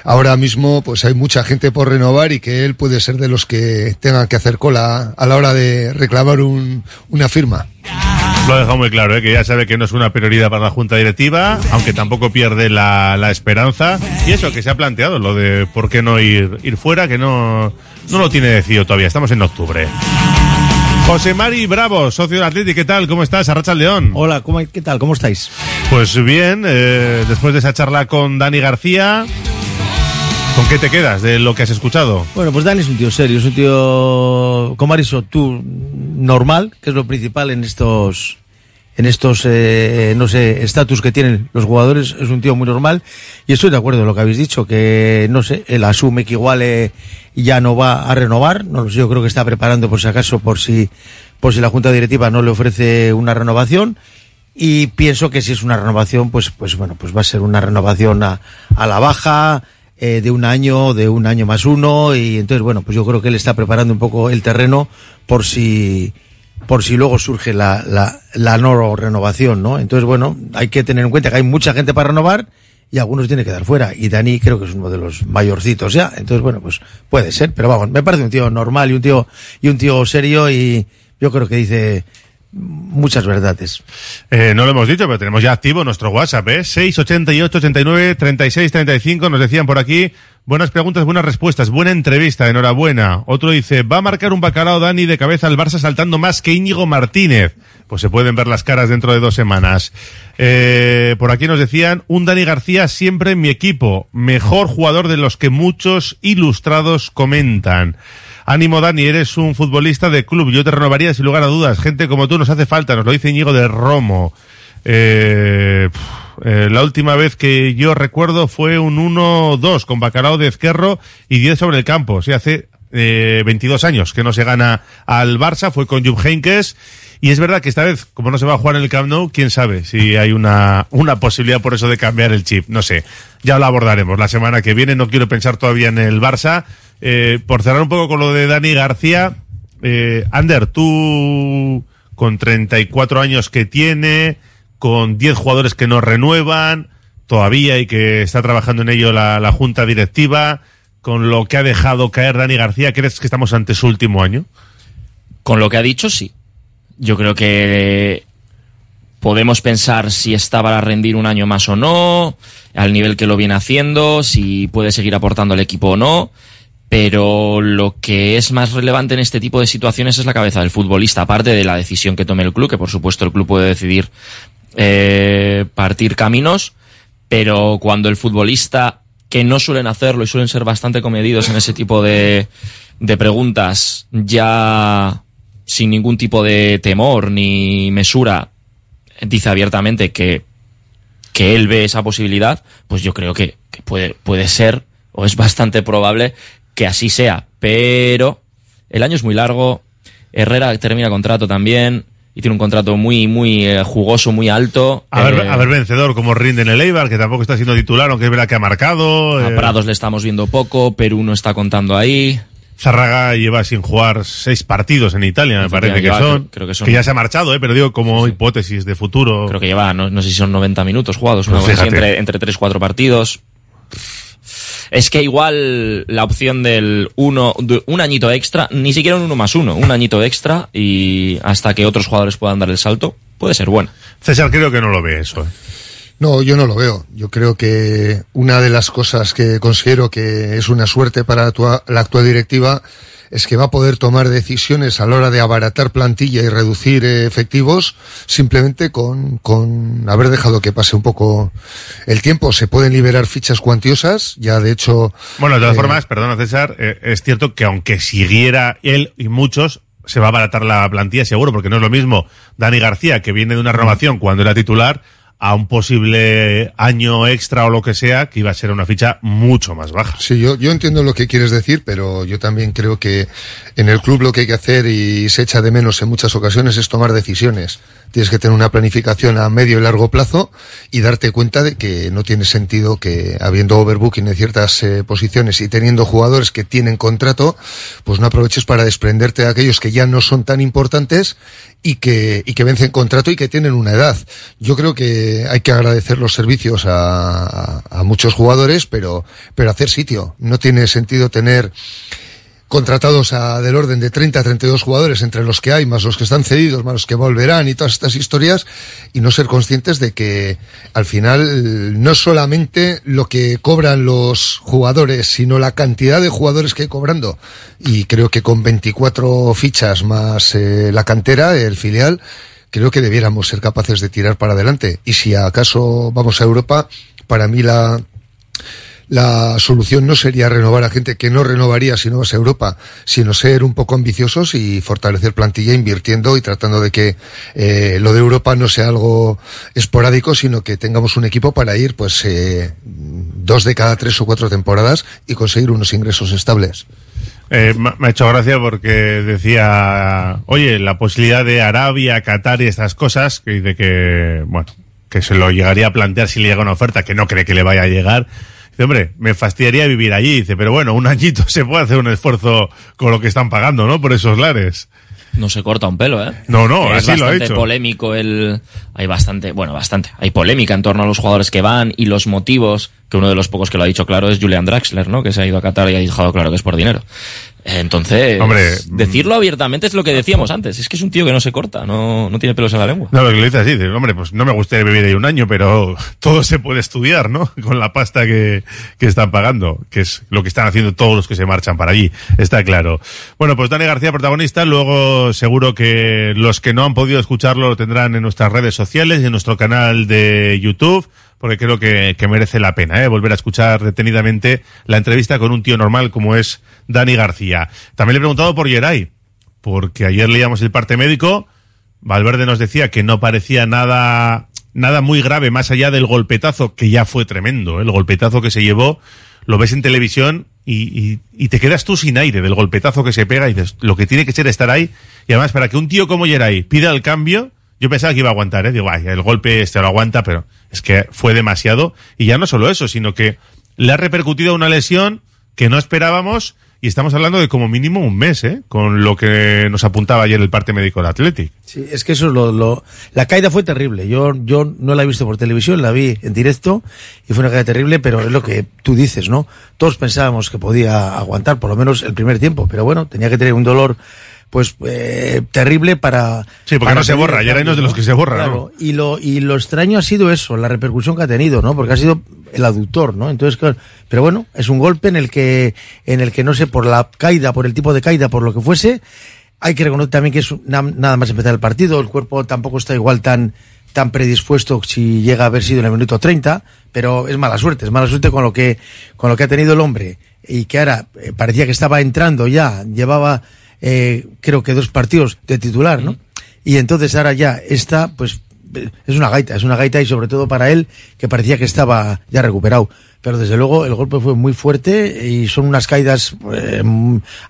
ahora mismo pues hay mucha gente por renovar y que él puede ser de los que tengan que hacer cola a la hora de reclamar un, una firma. Lo ha dejado muy claro, ¿eh? que ya sabe que no es una prioridad para la Junta Directiva, aunque tampoco pierde la, la esperanza. Y eso, que se ha planteado, lo de por qué no ir, ir fuera, que no, no lo tiene decidido todavía, estamos en octubre. José Mari Bravo, socio del Atlético, ¿qué tal? ¿Cómo estás? Arracha León. Hola, ¿cómo, ¿qué tal? ¿Cómo estáis? Pues bien, eh, después de esa charla con Dani García, ¿con qué te quedas de lo que has escuchado? Bueno, pues Dani es un tío serio, es un tío, dicho tú, normal, que es lo principal en estos, en estos, eh, no sé, estatus que tienen los jugadores, es un tío muy normal. Y estoy de acuerdo en lo que habéis dicho, que, no sé, él asume que igual eh, ya no va a renovar, no lo sé, yo creo que está preparando por si acaso, por si, por si la Junta Directiva no le ofrece una renovación. Y pienso que si es una renovación, pues, pues bueno, pues va a ser una renovación a la baja, eh, de un año, de un año más uno, y entonces, bueno, pues yo creo que él está preparando un poco el terreno por si, por si luego surge la, la, la no renovación, ¿no? Entonces, bueno, hay que tener en cuenta que hay mucha gente para renovar y algunos tiene que dar fuera. Y Dani creo que es uno de los mayorcitos ya. Entonces, bueno, pues puede ser, pero vamos, me parece un tío normal y un tío, y un tío serio y yo creo que dice muchas verdades. Eh, no lo hemos dicho, pero tenemos ya activo nuestro WhatsApp, ¿eh? 688 89 36 35. Nos decían por aquí, buenas preguntas, buenas respuestas, buena entrevista, enhorabuena. Otro dice, va a marcar un bacalao Dani de cabeza al Barça saltando más que Íñigo Martínez. Pues se pueden ver las caras dentro de dos semanas. Eh, por aquí nos decían, un Dani García siempre en mi equipo, mejor jugador de los que muchos ilustrados comentan. Ánimo Dani, eres un futbolista de club, yo te renovaría sin lugar a dudas. Gente como tú nos hace falta, nos lo dice Íñigo de Romo. Eh, eh, la última vez que yo recuerdo fue un 1-2 con Bacalao de Ezquerro y 10 sobre el campo. Hace eh, 22 años que no se gana al Barça, fue con Jupp Heynckes. Y es verdad que esta vez, como no se va a jugar en el Camp Nou, quién sabe si hay una, una posibilidad por eso de cambiar el chip. No sé. Ya lo abordaremos la semana que viene. No quiero pensar todavía en el Barça. Eh, por cerrar un poco con lo de Dani García, eh, Ander, tú con 34 años que tiene, con 10 jugadores que no renuevan todavía y que está trabajando en ello la, la junta directiva, con lo que ha dejado caer Dani García, ¿crees que estamos ante su último año? Con lo que ha dicho, sí. Yo creo que podemos pensar si está para rendir un año más o no, al nivel que lo viene haciendo, si puede seguir aportando al equipo o no. Pero lo que es más relevante en este tipo de situaciones es la cabeza del futbolista, aparte de la decisión que tome el club, que por supuesto el club puede decidir eh, partir caminos, pero cuando el futbolista, que no suelen hacerlo y suelen ser bastante comedidos en ese tipo de, de preguntas, ya sin ningún tipo de temor ni mesura dice abiertamente que, que él ve esa posibilidad, pues yo creo que, que puede, puede ser, o es bastante probable que así sea. Pero el año es muy largo, Herrera termina contrato también, y tiene un contrato muy, muy eh, jugoso, muy alto. A ver, Eh, a ver vencedor como rinde en el Eibar, que tampoco está siendo titular, aunque es verdad que ha marcado. a eh, Prados le estamos viendo poco, Perú no está contando ahí. Zarraga lleva sin jugar seis partidos en Italia, me parece que lleva, son, creo- creo que son- ya se ha marchado, eh, pero digo como hipótesis de futuro. Creo que lleva, no, no sé si son 90 minutos jugados, una Pues cosa entre, entre 3-4 partidos. Es que igual la opción del uno, de un añito extra, ni siquiera un uno más uno, un añito extra y hasta que otros jugadores puedan dar el salto, puede ser buena. César creo que no lo ve eso. eh. No, yo no lo veo. Yo creo que una de las cosas que considero que es una suerte para la actua- la actual directiva es que va a poder tomar decisiones a la hora de abaratar plantilla y reducir eh, efectivos simplemente con, con haber dejado que pase un poco el tiempo. Se pueden liberar fichas cuantiosas, ya de hecho... Bueno, de todas eh, formas, perdona César, eh, es cierto que aunque siguiera él y muchos, se va a abaratar la plantilla seguro, porque no es lo mismo Dani García, que viene de una renovación cuando era titular, a un posible año extra o lo que sea, que iba a ser una ficha mucho más baja. Sí, yo, yo entiendo lo que quieres decir, pero yo también creo que en el club lo que hay que hacer y se echa de menos en muchas ocasiones es tomar decisiones. Tienes que tener una planificación a medio y largo plazo y darte cuenta de que no tiene sentido que habiendo overbooking en ciertas eh, posiciones y teniendo jugadores que tienen contrato, pues no aproveches para desprenderte de aquellos que ya no son tan importantes y que, y que vencen contrato y que tienen una edad. Yo creo que hay que agradecer los servicios a, a- a muchos jugadores, pero, pero hacer sitio. No tiene sentido tener contratados a del orden de 30 a 32 jugadores entre los que hay, más los que están cedidos, más los que volverán y todas estas historias, y no ser conscientes de que al final no solamente lo que cobran los jugadores, sino la cantidad de jugadores que hay cobrando. Y creo que con 24 fichas más eh, la cantera, el filial, creo que debiéramos ser capaces de tirar para adelante. Y si acaso vamos a Europa, para mí la, la solución no sería renovar a gente que no renovaría si no vas a Europa, sino ser un poco ambiciosos y fortalecer plantilla invirtiendo y tratando de que eh, lo de Europa no sea algo esporádico, sino que tengamos un equipo para ir pues eh, dos de cada tres o cuatro temporadas y conseguir unos ingresos estables. Eh, me ha hecho gracia porque decía, oye, la posibilidad de Arabia, Qatar y estas cosas, que dice que, bueno, que se lo llegaría a plantear si le llega una oferta, que no cree que le vaya a llegar. Dice, hombre, me fastidiaría vivir allí. Dice, pero bueno, un añito se puede hacer un esfuerzo con lo que están pagando, ¿no? Por esos lares. No se corta un pelo, ¿eh? No, no, es así lo ha bastante hecho. polémico el... Hay bastante, bueno, bastante. Hay polémica en torno a los jugadores que van y los motivos, que uno de los pocos que lo ha dicho claro es Julian Draxler, ¿no? Que se ha ido a Qatar y ha dejado claro que es por dinero. Entonces, Hombre, decirlo abiertamente es lo que decíamos antes. Es que es un tío que no se corta, no, no tiene pelos en la lengua. No, lo que lo dice así, dice, hombre, pues no me gustaría vivir ahí un año, pero todo se puede estudiar, ¿no? Con la pasta que, que están pagando, que es lo que están haciendo todos los que se marchan para allí, está claro. Bueno, pues Dani García, protagonista, luego seguro que los que no han podido escucharlo lo tendrán en nuestras redes sociales y en nuestro canal de YouTube, porque creo que, que merece la pena, ¿eh? Volver a escuchar detenidamente la entrevista con un tío normal como es Dani García. También le he preguntado por Yeray, porque ayer leíamos el parte médico, Valverde nos decía que no parecía nada, nada muy grave más allá del golpetazo, que ya fue tremendo, ¿eh? el golpetazo que se llevó, lo ves en televisión y, y- y te quedas tú sin aire del golpetazo que se pega y dices, lo que tiene que ser estar ahí. Y además, para que un tío como Geray pida el cambio, yo pensaba que iba a aguantar, ¿eh? Digo, el golpe este lo aguanta, pero es que fue demasiado. Y ya no solo eso, sino que le ha repercutido una lesión que no esperábamos y estamos hablando de como mínimo un mes, ¿eh? Con lo que nos apuntaba ayer el parte médico del Athletic. Sí, es que eso es lo, lo- la caída fue terrible. Yo, yo no la he visto por televisión, la vi en directo y fue una caída terrible, pero es lo que tú dices, ¿no? Todos pensábamos que podía aguantar por lo menos el primer tiempo, pero bueno, tenía que tener un dolor pues eh, terrible para Sí, porque para no se borra, el y ahora hay unos de los que se borra, Claro, y lo y lo extraño ha sido eso, la repercusión que ha tenido, ¿no? Porque ha sido el aductor, ¿no? Entonces, claro, pero bueno, es un golpe en el que en el que no sé por la caída, por el tipo de caída, por lo que fuese, hay que reconocer también que es na- nada más empezar el partido, el cuerpo tampoco está igual tan tan predispuesto si llega a haber sido en el minuto 30, pero es mala suerte, es mala suerte con lo que con lo que ha tenido el hombre y que ahora eh, parecía que estaba entrando ya, llevaba eh, creo que dos partidos de titular, ¿no? Y entonces ahora ya está, pues es una gaita, es una gaita y sobre todo para él que parecía que estaba ya recuperado. Pero desde luego el golpe fue muy fuerte y son unas caídas eh,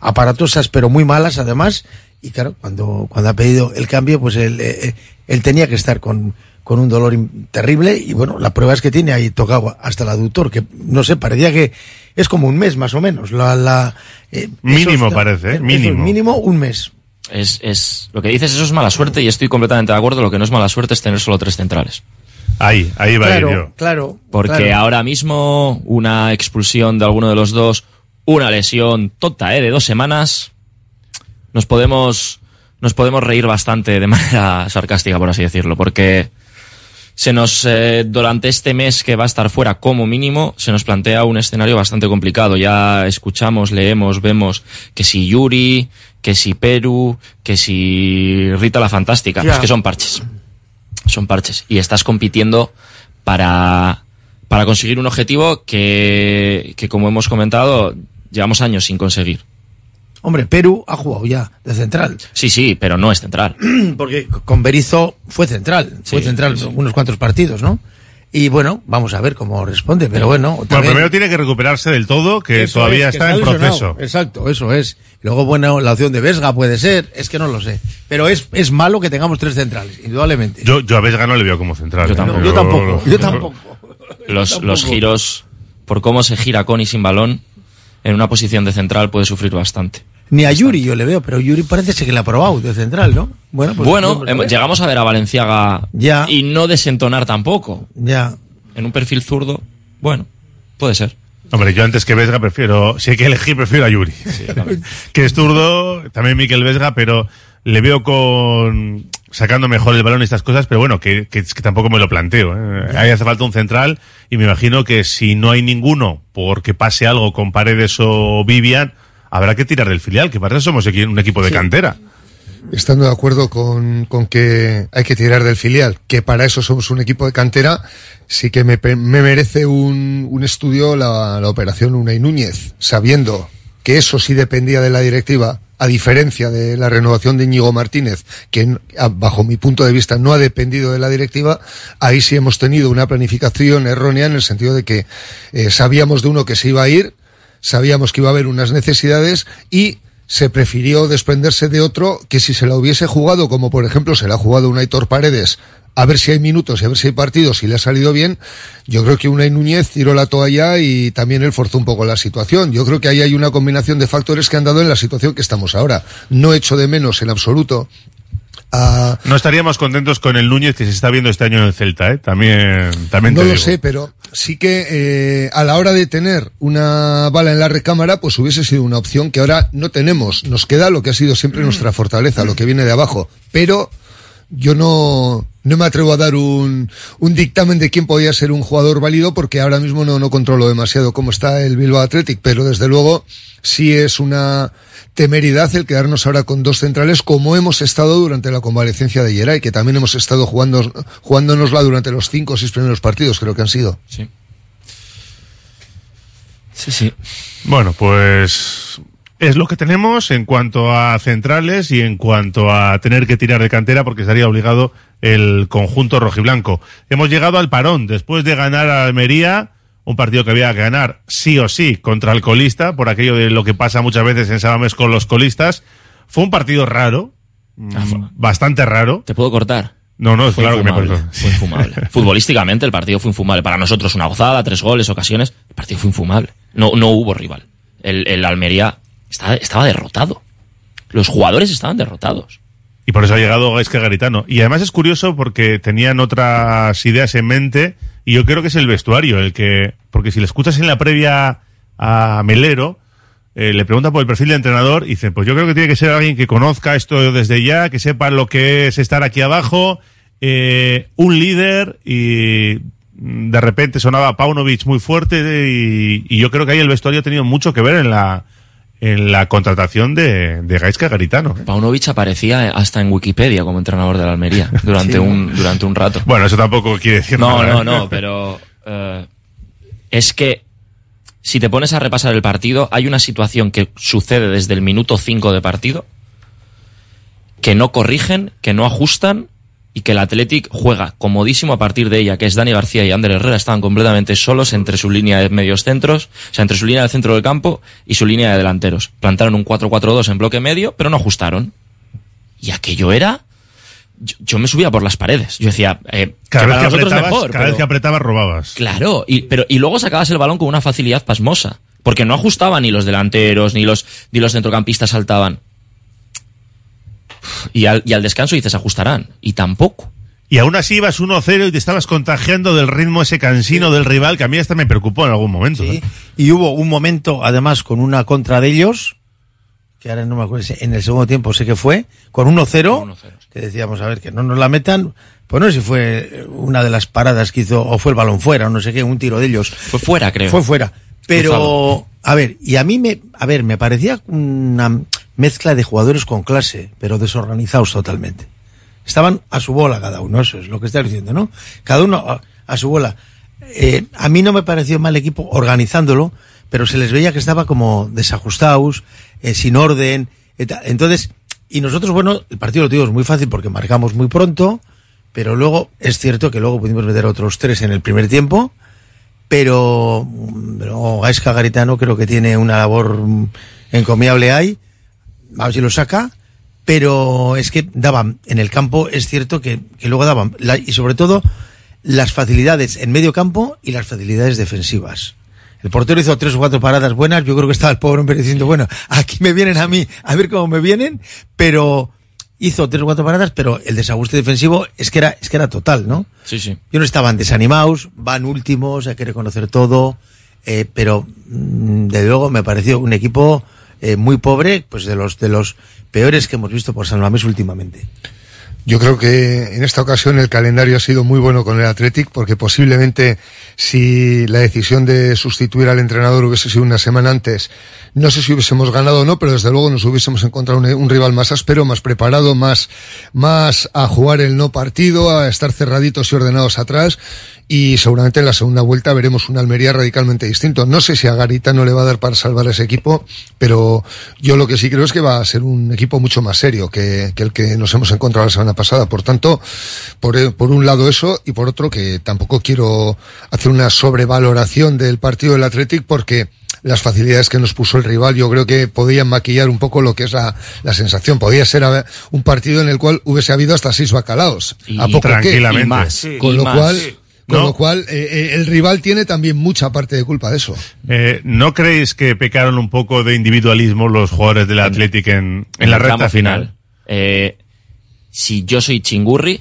aparatosas pero muy malas además. Y claro, cuando, cuando ha pedido el cambio, pues él, eh, él tenía que estar con, con un dolor terrible y bueno, la prueba es que tiene ahí tocado hasta el aductor, que no sé, parecía que es como un mes más o menos. La, la, eh, mínimo parece, ¿eh? mínimo. mínimo un mes. Es, es, lo que dices, eso es mala suerte y estoy completamente de acuerdo. Lo que no es mala suerte es tener solo tres centrales. Ahí, ahí va claro, yo. Claro, Porque claro. ahora mismo una expulsión de alguno de los dos, una lesión tonta, ¿eh? De dos semanas, nos podemos, nos podemos reír bastante de manera sarcástica, por así decirlo, porque se nos, eh, durante este mes que va a estar fuera como mínimo, se nos plantea un escenario bastante complicado. Ya escuchamos, leemos, vemos que si Yuri, que si Perú, que si Rita la Fantástica, pues que son parches. Son parches. Y estás compitiendo para, para conseguir un objetivo que, que, como hemos comentado, llevamos años sin conseguir. Hombre, Perú ha jugado ya de central. Sí, sí, pero no es central. Porque con Berizzo fue central, fue Sí, central sí, sí. unos cuantos partidos, ¿no? Y bueno, vamos a ver cómo responde, pero bueno. Bueno, también- primero tiene que recuperarse del todo, que Eso todavía es, que está, en proceso. Exacto, eso es. Y luego, bueno, la opción de Vesga puede ser, es que no lo sé. Pero es, es malo que tengamos tres centrales, indudablemente. Yo, yo a Vesga no le veo como central. Yo ¿eh? tampoco. yo tampoco, yo tampoco. Los, Tampoco. los giros, por cómo se gira Connie sin balón, en una posición de central puede sufrir bastante. Ni a Yuri yo le veo, pero Yuri parece ser que le ha probado de central, ¿no? Bueno, pues bueno, hemos- ver. llegamos a ver a Valenciaga Ya. y no desentonar tampoco. Ya. En un perfil zurdo, bueno, puede ser. Hombre, yo antes que Vesga prefiero, si hay que elegir, prefiero a Yuri. que es zurdo, también Miquel Vesga, pero le veo con sacando mejor el balón y estas cosas, pero bueno, que, que, que tampoco me lo planteo. ¿eh? Ahí hace falta un central y me imagino que si no hay ninguno porque pase algo con Paredes o Vivian, habrá que tirar del filial, que para eso somos un equipo de Sí. cantera. Estando de acuerdo con, con que hay que tirar del filial, que para eso somos un equipo de cantera, sí que me, pe- me merece un, un estudio la, la operación Unai Núñez, sabiendo que eso sí dependía de la directiva, a diferencia de la renovación de Íñigo Martínez, que n- a- bajo mi punto de vista no ha dependido de la directiva, ahí sí hemos tenido una planificación errónea en el sentido de que eh, sabíamos de uno que se iba a ir, sabíamos que iba a haber unas necesidades y se prefirió desprenderse de otro que si se la hubiese jugado, como por ejemplo se la ha jugado un Aitor Paredes, a ver si hay minutos y a ver si hay partidos y le ha salido bien, yo creo que Unai Núñez tiró la toalla y también él forzó un poco la situación. Yo creo que ahí hay una combinación de factores que han dado en la situación que estamos ahora. No echo de menos en absoluto a, No estaríamos contentos con el Núñez que se está viendo este año en el Celta, ¿eh? También, también No te lo digo. sé, pero sí que eh, a la hora de tener una bala en la recámara, pues hubiese sido una opción que ahora no tenemos. Nos queda lo que ha sido siempre nuestra fortaleza, lo que viene de abajo. Pero yo no, no me atrevo a dar un, un dictamen de quién podía ser un jugador válido porque ahora mismo no, no controlo demasiado cómo está el Bilbao Athletic, pero desde luego sí es una temeridad el quedarnos ahora con dos centrales como hemos estado durante la convalecencia de Geray, que también hemos estado jugando, jugándonosla durante los cinco o seis primeros partidos, creo que han sido. Sí. Sí, sí. Bueno, pues es lo que tenemos en cuanto a centrales y en cuanto a tener que tirar de cantera porque estaría obligado el conjunto rojiblanco. Hemos llegado al parón después de ganar a Almería, un partido que había que ganar sí o sí contra el colista, por aquello de lo que pasa muchas veces en Sábames con los colistas. Fue un partido raro, mm, bastante raro. ¿Te puedo cortar? No, no, Fue claro que me. Fue infumable. Futbolísticamente el partido fue infumable. Para nosotros una gozada, tres goles, ocasiones. El partido fue infumable. No, no hubo rival. El, el Almería estaba, estaba derrotado. Los jugadores estaban derrotados. Y por eso ha llegado Gaisca Garitano. Y además es curioso porque tenían otras ideas en mente y yo creo que es el vestuario el que, porque si le escuchas en la previa a Melero, eh, le pregunta por el perfil de entrenador y dice, pues yo creo que tiene que ser alguien que conozca esto desde ya, que sepa lo que es estar aquí abajo, eh, un líder y mm, de repente sonaba Paunovic muy fuerte y, y yo creo que ahí el vestuario ha tenido mucho que ver en la en la contratación de, de Gaisca Garitano. ¿eh? Paunovic aparecía hasta en Wikipedia como entrenador de la Almería durante, Sí. un, durante un rato. Bueno, eso tampoco quiere decir No, nada. no, ¿eh? no, pero eh, es que si te pones a repasar el partido, hay una situación que sucede desde el minuto 5 de partido que no corrigen, que no ajustan y que el Athletic juega comodísimo a partir de ella, que es Dani García y Ander Herrera, estaban completamente solos entre su línea de medios centros, o sea, entre su línea del centro del campo y su línea de delanteros. Plantaron un 4-4-2 en bloque medio, pero no ajustaron. Y aquello era... Yo, yo me subía por las paredes. Yo decía, eh, Cada que vez que apretabas, mejor, cada vez pero- que apretabas robabas. Claro, y, pero, y luego sacabas el balón con una facilidad pasmosa. Porque no ajustaban ni los delanteros, ni los, ni los centrocampistas saltaban. Y al, y al descanso dices, ajustarán. Y tampoco. Y aún así ibas 1-0 y te estabas contagiando del ritmo ese cansino del rival que a mí hasta me preocupó en algún momento. ¿eh? Y hubo un momento, además, con una contra de ellos, que ahora no me acuerdo, en el segundo tiempo sé que fue, con 1-0, que decíamos, a ver, que no nos la metan. Pues no sé si fue una de las paradas que hizo, o fue el balón fuera, o no sé qué, un tiro de ellos. Fue fuera, creo. Fue fuera. Pero, Cruzado. A ver, y a mí me, a ver, me parecía una mezcla de jugadores con clase, pero desorganizados totalmente. Estaban a su bola cada uno, eso es lo que estás diciendo, ¿no? Cada uno a, su bola. Eh, a mí no me pareció mal equipo organizándolo, pero se les veía que estaba como desajustados, eh, sin orden. tal. Entonces, y nosotros, bueno, el partido lo tuvimos muy fácil porque marcamos muy pronto, pero luego es cierto que luego pudimos meter otros tres en el primer tiempo, pero, pero Gaisca Garitano creo que tiene una labor encomiable ahí, a ver si lo saca, pero es que daban en el campo, es cierto que, que luego daban, y sobre todo las facilidades en medio campo y las facilidades defensivas. El portero hizo tres o cuatro paradas buenas, yo creo que estaba el pobre hombre diciendo, bueno, aquí me vienen a mí, a ver cómo me vienen, pero hizo tres o cuatro paradas, pero el desajuste defensivo es que era, es que era total, ¿no? Sí, sí. Yo no estaban desanimados, van últimos, hay que reconocer todo, eh, pero mm, de luego me pareció un equipo eh, muy pobre, pues de los de los peores que hemos visto por San Mamés últimamente. Yo creo que en esta ocasión el calendario ha sido muy bueno con el Athletic porque posiblemente si la decisión de sustituir al entrenador hubiese sido una semana antes, no sé si hubiésemos ganado o no, pero desde luego nos hubiésemos encontrado un, un rival más áspero, más preparado, más, más a jugar el no partido, a estar cerraditos y ordenados atrás y seguramente en la segunda vuelta veremos un Almería radicalmente distinto. No sé si a Garita no le va a dar para salvar ese equipo, pero yo lo que sí creo es que va a ser un equipo mucho más serio que, que el que nos hemos encontrado la semana pasada. Por tanto, por, por un lado eso y por otro que tampoco quiero hacer una sobrevaloración del partido del Athletic porque las facilidades que nos puso el rival, yo creo que podían maquillar un poco lo que es la, la sensación. Podía ser a ver, un partido en el cual hubiese habido hasta seis bacalaos. Y ¿A poco tranquilamente. Y más, sí. Con Y lo más. cual, Sí. Con No. lo cual eh, eh, el rival tiene también mucha parte de culpa de eso. Eh, ¿No creéis que pecaron un poco de individualismo los jugadores del Athletic en, en la recta final? Eh, si yo soy chingurri,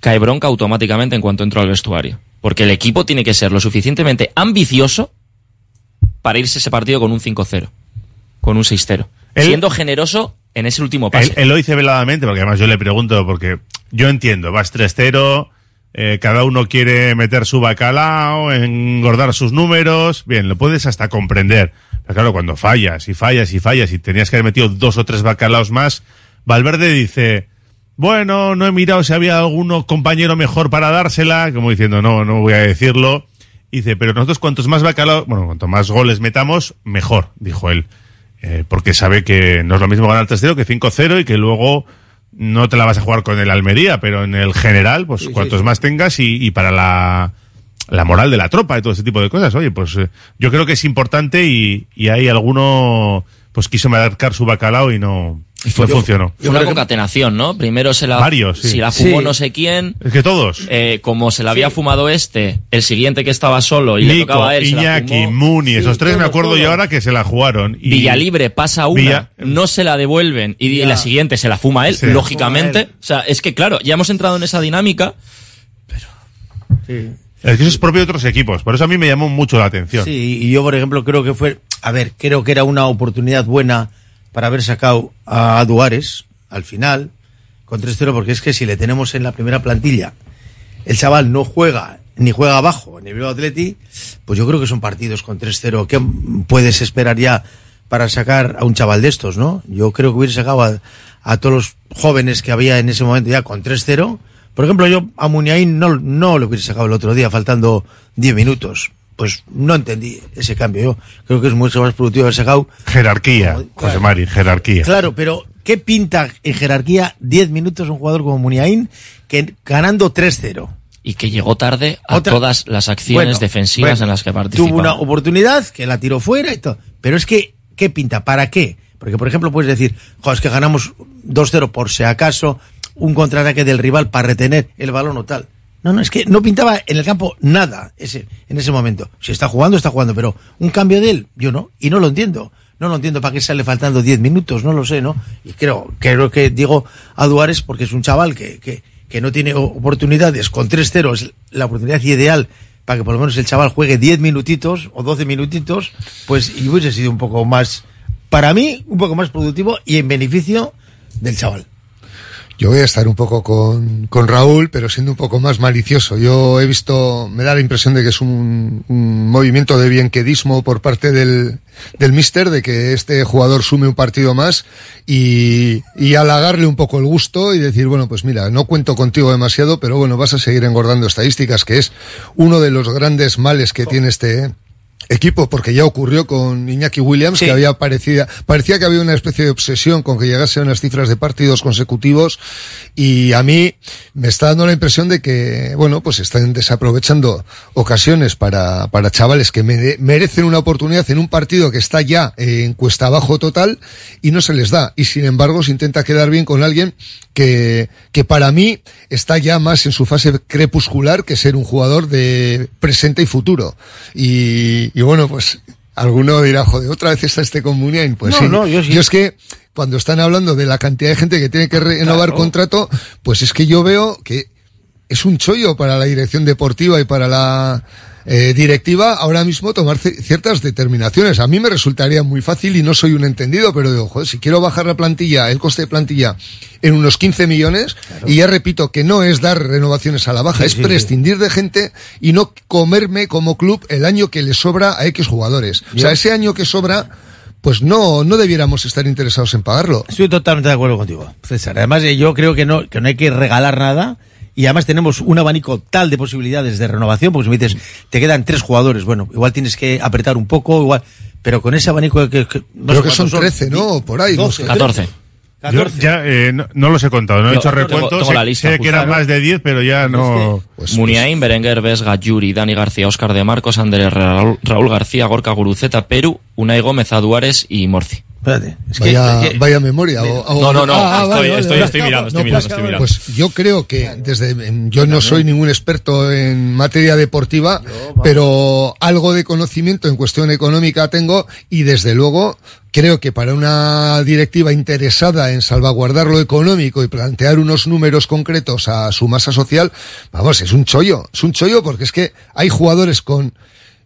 cae bronca automáticamente en cuanto entro al vestuario. Porque el equipo tiene que ser lo suficientemente ambicioso para irse ese partido con un 5-0, con un 6-0. Él- Siendo generoso en ese último pase. Él, él lo dice veladamente, porque además yo le pregunto, porque yo entiendo, vas 3-0, eh, cada uno quiere meter su bacalao, engordar sus números, bien, lo puedes hasta comprender. Pero claro, cuando fallas y fallas y fallas y tenías que haber metido dos o tres bacalaos más, Valverde dice, bueno, no he mirado si había alguno compañero mejor para dársela, como diciendo, no, no voy a decirlo. Dice, pero nosotros cuantos más bacalao, bueno, cuanto más goles metamos, mejor, dijo él. Eh, porque sabe que no es lo mismo ganar 3-0 que 5-0 y que luego no te la vas a jugar con el Almería, pero en el general, pues cuantos más tengas y, y para la, la moral de la tropa y todo ese tipo de cosas, oye, pues eh, yo creo que es importante y, y ahí alguno pues quiso marcar su bacalao y no, y fue, Yo- funcionó. Fue una concatenación, ¿no? Primero se la, Varios, sí. si la fumó Sí. no sé quién. Es que todos. Eh, como se la había fumado este, el siguiente que estaba solo y le Nico, tocaba a él. se la Iñaki, fumó. Muni, esos tres me acuerdo yo ahora que se la jugaron. Y Villalibre pasa una, Villa- no se la devuelven y, y la siguiente se la fuma él, lógicamente. O sea, es que claro, ya hemos entrado en esa dinámica. Es que eso es propio de otros equipos, por eso a mí me llamó mucho la atención. Sí, y yo, por ejemplo, creo que fue, a ver, creo que era una oportunidad buena para haber sacado a Duares al final con 3-0, porque es que si le tenemos en la primera plantilla, el chaval no juega, ni juega abajo en el Bilbao Atleti, pues yo creo que son partidos con 3-0. ¿Qué puedes esperar ya para sacar a un chaval de estos, no? Yo creo que hubiera sacado a, todos los jóvenes que había en ese momento ya con 3-0. Por ejemplo, yo a Muniain no, no lo hubiera sacado el otro día, faltando 10 minutos. Pues no entendí ese cambio. Yo creo que es mucho más productivo haber sacado Jerarquía, José Mari, jerarquía. Claro, pero ¿qué pinta en jerarquía 10 minutos un jugador como Muniain que ganando 3-0? Y que llegó tarde a Otra- todas las acciones Bueno, defensivas bueno, en las que participó. Tuvo una oportunidad que la tiró fuera y todo. Pero es que, ¿qué pinta? ¿Para qué? Porque, por ejemplo, puedes decir, "Jo, es que ganamos 2-0 por si acaso, un contraataque del rival para retener el balón o tal. No, no, es que no pintaba en el campo nada ese, en ese momento. Si está jugando, está jugando, pero un cambio de él, yo no, y no lo entiendo. No lo entiendo para qué sale faltando 10 minutos, no lo sé, ¿no? Y creo, creo que digo a Duárez porque es un chaval que, que, que no tiene oportunidades, con 3-0 es la oportunidad ideal para que por lo menos el chaval juegue 10 minutitos o 12 minutitos, pues y hubiese sido un poco más, para mí, un poco más productivo y en beneficio del chaval. Yo voy a estar un poco con, con Raúl, pero siendo un poco más malicioso. Yo he visto, me da la impresión de que es un, un movimiento de bienquedismo por parte del, del míster, de que este jugador sume un partido más y, y halagarle un poco el gusto y decir, bueno, pues mira, no cuento contigo demasiado, pero bueno, vas a seguir engordando estadísticas, que es uno de los grandes males que tiene este, equipo, porque ya ocurrió con Iñaki Williams, que había parecía, parecía que había una especie de obsesión con que llegase a unas cifras de partidos consecutivos, y a mí me está dando la impresión de que, bueno, pues están desaprovechando ocasiones para, para chavales que mere- merecen una oportunidad en un partido que está ya en cuesta abajo total, y no se les da, y sin embargo se intenta quedar bien con alguien que, que para mí está ya más en su fase crepuscular que ser un jugador de presente y futuro. Y, y bueno, pues alguno dirá, joder, otra vez está este con Muniain. Pues No, sí. no, yo sí. es que cuando están hablando de la cantidad de gente que tiene que renovar Claro. contrato, pues es que yo veo que es un chollo para la dirección deportiva y para la eh, directiva ahora mismo tomar ci- ciertas determinaciones. A mí me resultaría muy fácil y no soy un entendido, pero digo, joder, si quiero bajar la plantilla, el coste de plantilla en unos 15 millones, y ya repito que no es dar renovaciones a la baja, Sí, es sí, sí. prescindir de gente y no comerme como club el año que le sobra a X jugadores. O sea, ese año que sobra, pues no, no debiéramos estar interesados en pagarlo. Estoy totalmente de acuerdo contigo, César. Además, eh, yo creo que no, que no hay que regalar nada. Y además tenemos un abanico tal de posibilidades de renovación, porque si me dices, te quedan tres jugadores, bueno, igual tienes que apretar un poco, igual, pero con ese abanico que... que no Creo que son cuántos 13, ¿no? Por ahí, no 12, sé. 14. Yo ya eh, no, no los he contado, no he hecho tengo- tengo sé, la lista, sé que eran más de 10, pero ya no. Pues, Muniain, Berenguer, Vesga, Yuri, Dani García, Oscar de Marcos, Andrés Raúl, Raúl García, Gorka Guruceta, Perú, Unai Gómez, Aduares y Morci. Espérate, es que- vaya, es que- vaya memoria. o- o- No, no, no, Ah, estoy- vale, vale, estoy- vale. estoy mirando, estoy No, mirando, pues, estoy mirando. Pues yo creo que desde yo no soy ningún experto en materia deportiva, pero algo de conocimiento en cuestión económica tengo y desde luego creo que para una directiva interesada en salvaguardar lo económico y plantear unos números concretos a su masa social, vamos, es un chollo, es un chollo porque es que hay jugadores con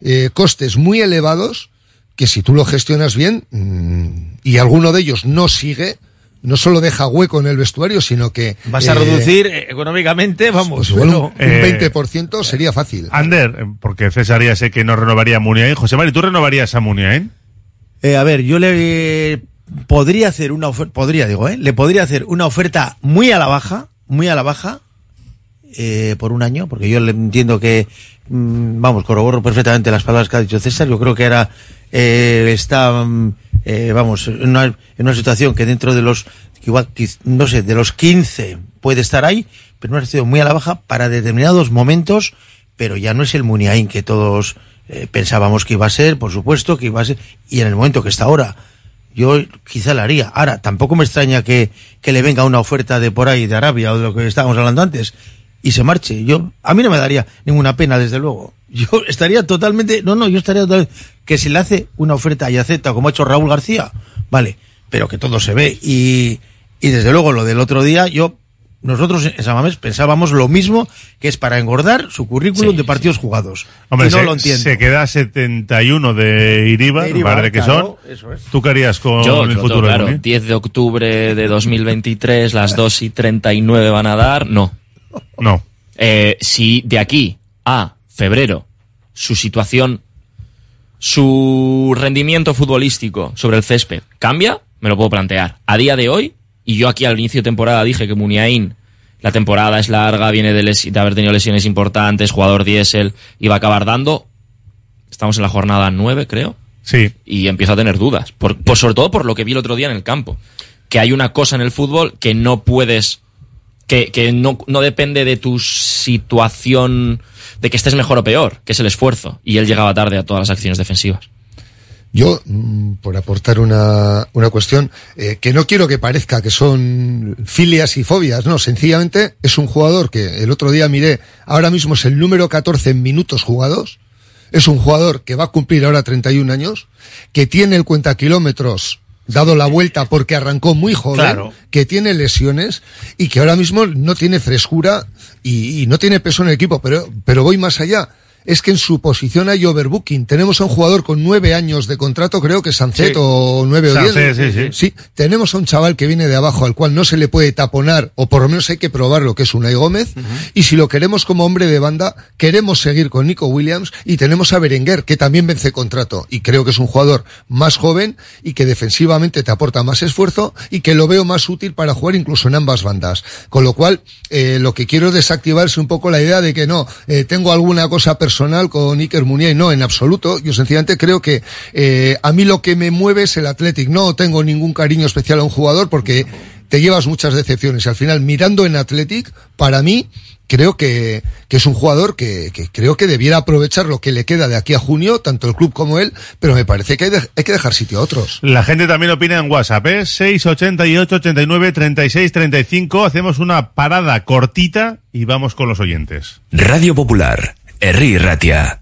eh, costes muy elevados que si tú lo gestionas bien mm, y alguno de ellos no sigue, no solo deja hueco en el vestuario, sino que... Vas a eh, reducir eh, económicamente, vamos. pues igual un, pero- un Eh, 20% sería fácil. Ander, eh, porque César ya sé que no renovaría a Muniain. José Mari, ¿tú renovarías a Muniain? Eh, a ver, yo le podría hacer una oferta, podría digo, ¿eh? Le podría hacer una oferta muy a la baja, muy a la baja, eh, por un año, porque yo le entiendo que, mm, vamos, corroboro perfectamente las palabras que ha dicho César, yo creo que era, eh, está, eh, vamos, en una, en una situación que dentro de los, igual, no sé, de los 15 puede estar ahí, pero en una situación muy a la baja para determinados momentos, pero ya no es el Muniain que todos eh, pensábamos que iba a ser, por supuesto, que iba a ser, y en el momento que está ahora, yo quizá la haría. Ahora, tampoco me extraña que, que le venga una oferta de por ahí, de Arabia o de lo que estábamos hablando antes, y se marche. Yo, a mí no me daría ninguna pena, desde luego. Yo estaría totalmente, no, no, yo estaría totalmente, que si le hace una oferta y acepta, como ha hecho Raúl García, vale, pero que todo se ve. Y, y desde luego lo del otro día, yo, nosotros en Samamés pensábamos lo mismo, que es para engordar su currículum de partidos jugados. Hombre, y no se, lo entiendo. se queda 71 De de Iribar, Iribar, vale que claro, son. eso es. ¿Tú qué harías con Yo, el futuro de claro, Muniain? 10 de octubre de 2023, las 2 y 39 van a dar, no. No. Eh, si de aquí a febrero su situación, su rendimiento futbolístico sobre el césped cambia, me lo puedo plantear. A día de hoy, y yo aquí al inicio de temporada dije que Muniain, la temporada es larga, viene de, de haber tenido lesiones importantes, jugador diésel, iba a acabar dando. Estamos en la jornada 9, creo. Sí. Y empiezo a tener dudas. Por, por- sobre todo por lo que vi el otro día en el campo. que hay una cosa en el fútbol que no puedes, que, que no, no depende de tu situación, de que estés mejor o peor, que es el esfuerzo. Y él llegaba tarde a todas las acciones defensivas. Yo, mm, por aportar una, una cuestión, eh, que no quiero que parezca que son filias y fobias, no, sencillamente es un jugador que el otro día miré, ahora mismo es el número 14 en minutos jugados, es un jugador que va a cumplir ahora 31 años, que tiene el cuenta kilómetros dado la vuelta porque arrancó muy joven, Claro. que tiene lesiones y que ahora mismo no tiene frescura y, y no tiene peso en el equipo, pero, pero voy más allá. Es que en su posición hay overbooking. Tenemos a un jugador con nueve años de contrato, creo que Sancet Sí. o nueve o diez. sí, sí. tenemos a un chaval que viene de abajo al cual no se le puede taponar, o por lo menos hay que probar lo que es Unai Gómez. Y si lo queremos como hombre de banda, queremos seguir con Nico Williams y tenemos a Berenguer, que también vence contrato. Y creo que es un jugador más joven y que defensivamente te aporta más esfuerzo y que lo veo más útil para jugar incluso en ambas bandas. Con lo cual, eh, lo que quiero es desactivarse un poco la idea de que no, eh, tengo alguna cosa personal con Iker Muniain. No, en absoluto. Yo sencillamente creo que eh, a mí lo que me mueve es el Athletic. No tengo ningún cariño especial a un jugador porque te llevas muchas decepciones. Y al final, mirando en Athletic, para mí, creo que, que es un jugador que, que creo que debiera aprovechar lo que le queda de aquí a junio, tanto el club como él, pero me parece que hay, de- hay que dejar sitio a otros. La gente también opina en WhatsApp, ¿eh? 688 89 36 35. Hacemos una parada cortita y vamos con los oyentes. Radio Popular, Herri Ratia.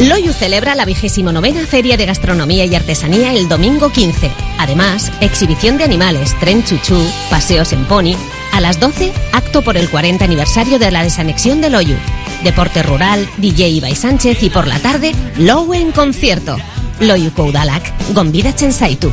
Loyu celebra la vigésimo novena Feria de Gastronomía y Artesanía el domingo 15. Además, exhibición de animales, tren chuchú, paseos en pony. A las 12, acto por el 40 aniversario de la desanexión de Loyu. Deporte rural, DJ Ibai Sánchez y por la tarde, Lowe en concierto. Loyu Koudalak, Gombida Chensaitu.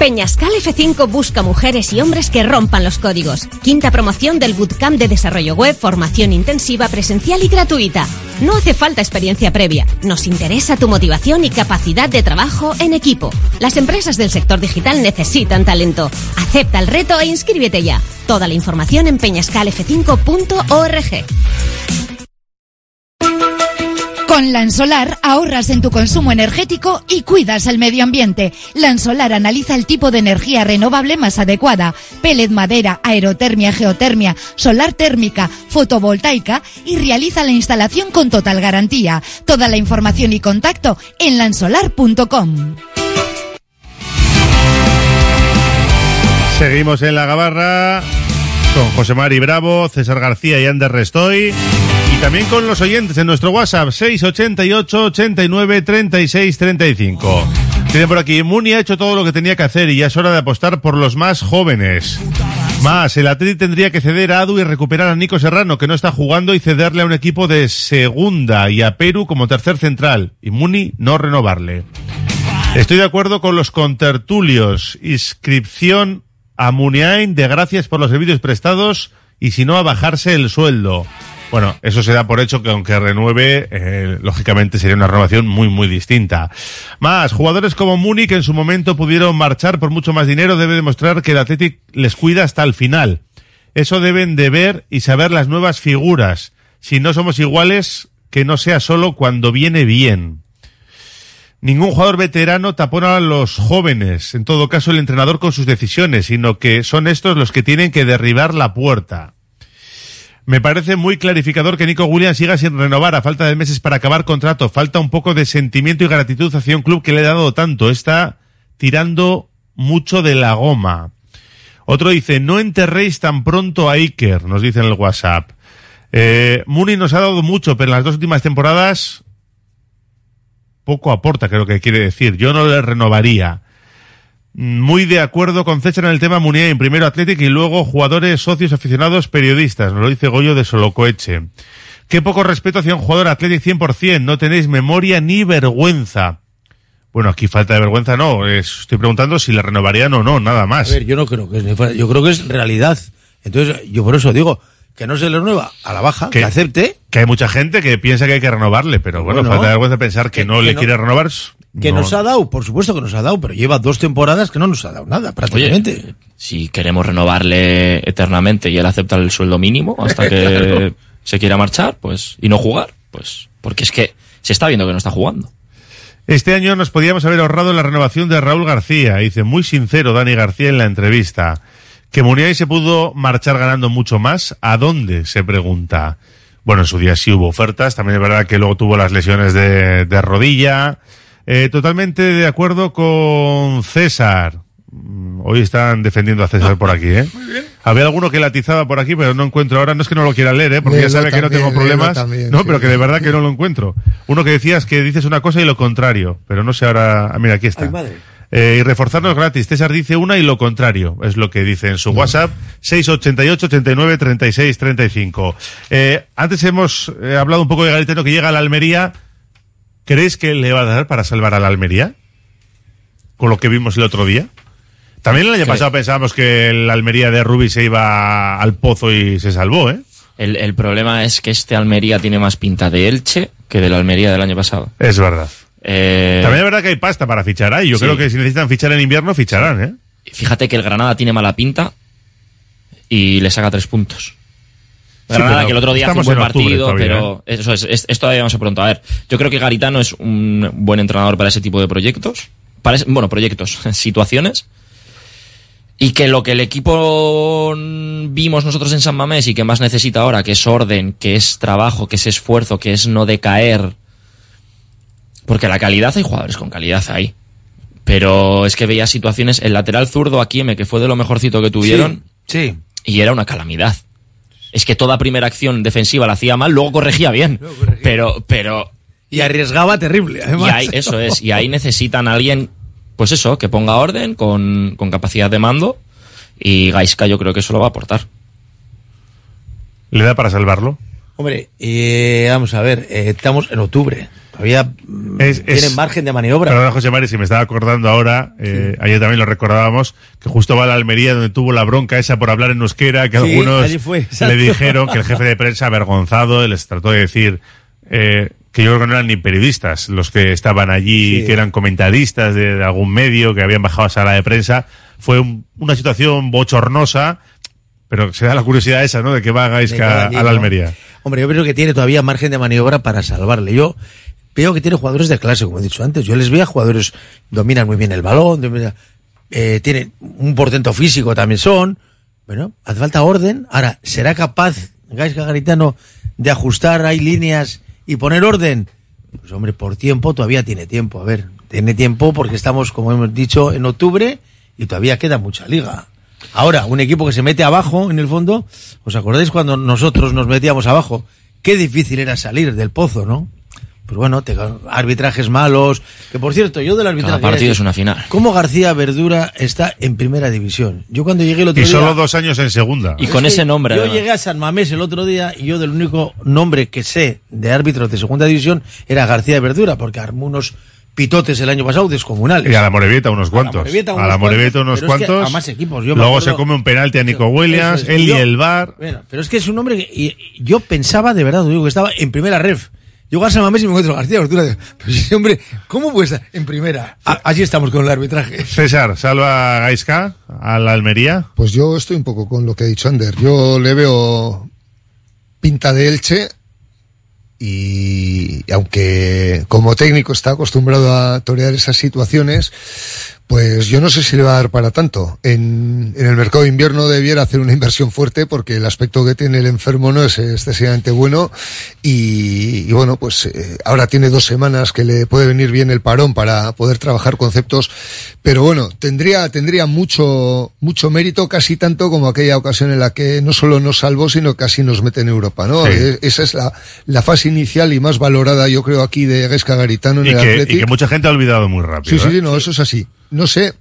Peñascal F5 busca mujeres y hombres que rompan los códigos. Quinta promoción del Bootcamp de Desarrollo Web, formación intensiva, presencial y gratuita. No hace falta experiencia previa. Nos interesa tu motivación y capacidad de trabajo en equipo. Las empresas del sector digital necesitan talento. Acepta el reto e inscríbete ya. Toda la información en peñascalf5.org. Con Lansolar ahorras en tu consumo energético y cuidas el medio ambiente. Lansolar analiza el tipo de energía renovable más adecuada. Pellet, madera, aerotermia, geotermia, solar térmica, fotovoltaica y realiza la instalación con total garantía. Toda la información y contacto en lansolar.com. Seguimos en la gabarra con José Mari Bravo, César García y Ander Restoy. También con los oyentes en nuestro WhatsApp 688 89 36 35. Tienen por aquí, Muni ha hecho todo lo que tenía que hacer y ya es hora de apostar por los más jóvenes. Más, el Atleti tendría que ceder a Adu y recuperar a Nico Serrano, que no está jugando, y cederle a un equipo de segunda y a Perú como tercer central. Y Muni no renovarle. Estoy de acuerdo con los contertulios. Inscripción a Muniain de gracias por los servicios prestados y si no a bajarse el sueldo. Bueno, eso se da por hecho que aunque renueve, eh, lógicamente sería una renovación muy, muy distinta. Más, jugadores como Muni que en su momento pudieron marchar por mucho más dinero debe demostrar que el Athletic les cuida hasta el final. Eso deben de ver y saber las nuevas figuras. Si no somos iguales, que no sea solo cuando viene bien. Ningún jugador veterano tapona a los jóvenes, en todo caso el entrenador con sus decisiones, sino que son estos los que tienen que derribar la puerta. Me parece muy clarificador que Nico Williams siga sin renovar a falta de meses para acabar contrato. Falta un poco de sentimiento y gratitud hacia un club que le ha dado tanto. Está tirando mucho de la goma. Otro dice, no enterréis tan pronto a Iker, nos dice en el WhatsApp. Eh, Muni nos ha dado mucho, pero en las dos últimas temporadas poco aporta, creo que quiere decir. Yo no le renovaría. Muy de acuerdo con César en el tema Muniain, primero Athletic y luego jugadores, socios, aficionados, periodistas. Nos lo dice Goyo de Solocoeche. Qué poco respeto hacia un jugador Athletic 100%. No tenéis memoria ni vergüenza. Bueno, aquí falta de vergüenza no. Es- estoy preguntando si le renovarían o no, nada A más. ver, yo no creo que es, yo creo que es realidad. Entonces, yo por eso digo que no se le renueva a la baja, que, acepte, Que hay mucha gente que piensa que hay que renovarle, pero bueno, Bueno, falta de vergüenza pensar que, no que le no- quiere renovar. Que no. nos ha dado, por supuesto que nos ha dado, pero lleva dos temporadas que no nos ha dado nada, prácticamente. Oye, si queremos renovarle eternamente y él acepta el sueldo mínimo hasta que Claro. se quiera marchar, pues, y no jugar, pues, porque es que se está viendo que no está jugando. Este año nos podíamos haber ahorrado la renovación de Raúl García, dice muy sincero Dani García en la entrevista. Que Muniain se pudo marchar ganando mucho más. ¿A dónde? Se pregunta. Bueno, en su día sí hubo ofertas. También es verdad que luego tuvo las lesiones de, de rodilla. Eh, totalmente de acuerdo con César. Mm, Hoy están defendiendo a César por aquí, ¿eh? Había alguno que latizaba por aquí, pero no encuentro ahora. No es que no lo quiera leer, ¿eh? Porque ya sabe que no tengo problemas. también, no, sí. pero que de verdad que no lo encuentro. Uno que decías que dices una cosa y lo contrario, pero no sé ahora. ah, Mira, aquí está. Eh, y reforzarnos gratis. César dice una y lo contrario. Es lo que dice en su WhatsApp. 688 89 36 35. Eh, antes hemos eh, hablado un poco de Garitano que llega a la Almería. ¿Crees que le va a dar para salvar a la Almería? Con lo que vimos el otro día. También el año pasado pensábamos que la Almería de Rubi se iba al pozo y se salvó, ¿eh? El, el problema es que este Almería tiene más pinta de Elche que de la Almería del año pasado. Es verdad. Eh, También es verdad que hay pasta para fichar ahí. Yo Sí. creo que si necesitan fichar en invierno, ficharán, ¿eh? Fíjate que el Granada tiene mala pinta y le saca tres puntos. Sí, Granada pero que el otro día hace un buen partido, todavía, pero eso es, es, es todavía demasiado pronto. A ver, yo creo que Garitano es un buen entrenador para ese tipo de proyectos. Para ese- bueno, proyectos, situaciones. Y que lo que el equipo vimos nosotros en San Mamés y que más necesita ahora, que es orden, que es trabajo, que es esfuerzo, que es no decaer. Porque la calidad hay jugadores con calidad ahí. Pero es que veía situaciones, el lateral zurdo aquí, que fue de lo mejorcito que tuvieron. Sí. Y era una calamidad. Es que toda primera acción defensiva la hacía mal, luego corregía bien. Pero, pero. Y arriesgaba terrible, además. Y ahí, eso es. Y ahí necesitan a alguien, pues eso, que ponga orden, con, con capacidad de mando. Y Gaiska yo creo que eso lo va a aportar. ¿Le da para salvarlo? Hombre, eh, vamos a ver, eh, estamos en octubre. Todavía mm, Es- es- margen de maniobra. Perdona, José Mari, si me estaba acordando ahora, eh, ayer también lo recordábamos, que justo va a la Almería donde tuvo la bronca esa por hablar en euskera, que Sí, algunos fue, le dijeron que el jefe de prensa avergonzado les trató de decir eh, que yo creo que no eran ni periodistas los que estaban allí, Sí. que eran comentaristas de, de algún medio, que habían bajado a sala de prensa. Fue un- una situación bochornosa, pero se da la curiosidad esa, ¿no? De que va cada a día, la. Almería. Hombre, yo creo que tiene todavía margen de maniobra para salvarle. Yo veo que tiene jugadores de clase, como he dicho antes. Yo les veo a jugadores dominan muy bien el balón, eh, tienen un portento físico también son. Bueno, hace falta orden. Ahora, ¿será capaz Gaisca Garitano de ajustar ahí líneas y poner orden? Pues hombre, por tiempo todavía tiene tiempo. A ver, tiene tiempo porque estamos, como hemos dicho, en octubre y todavía queda mucha liga. Ahora, un equipo que se mete abajo en el fondo, ¿os acordáis cuando nosotros nos metíamos abajo? Qué difícil era salir del pozo, ¿no? Pues bueno, te- arbitrajes malos. Que por cierto, yo del arbitraje. Cada partido es una final. ¿Cómo García Verdura está en primera división? Yo cuando llegué el otro Y día. solo dos años en segunda. Y con Es ese nombre. Yo además. llegué a San Mamés el otro día y yo del único nombre que sé de árbitros de segunda división era García Verdura, porque armó unos pitotes el año pasado descomunales. Y a la Morevieta unos cuantos. Morevieta A unos la Morevieta cuantos, unos pero es que cuantos. a más equipos, yo Luego acuerdo- se come un penalti a Nico Williams, es, él y yo- el VAR. Bueno, pero es que es un hombre que y- y yo pensaba de verdad, digo que estaba en primera ref. Yo a San Mamés y me encuentro a García Pero ese hombre, ¿cómo puede estar en primera? A- Así estamos con el arbitraje. César, salva a Gaisca a la Almería. Pues yo estoy un poco con lo que ha dicho Ander. Yo le veo pinta de Elche y aunque como técnico está acostumbrado a torear esas situaciones, Pues yo no sé si le va a dar para tanto. En, en el mercado de invierno debiera hacer una inversión fuerte porque el aspecto que tiene el enfermo no es excesivamente bueno y, y bueno, pues eh, ahora tiene dos semanas que le puede venir bien el parón para poder trabajar conceptos, pero bueno, tendría, tendría mucho, mucho mérito, casi tanto como aquella ocasión en la que no solo nos salvó, sino casi nos mete en Europa, ¿no? Sí. Eh, Esa es la, la fase inicial y más valorada, yo creo, aquí de Gesca Garitano en Y el que, Athletic. y que mucha gente ha olvidado muy rápido. Sí, sí, ¿eh? sí, no, eso es así. No sé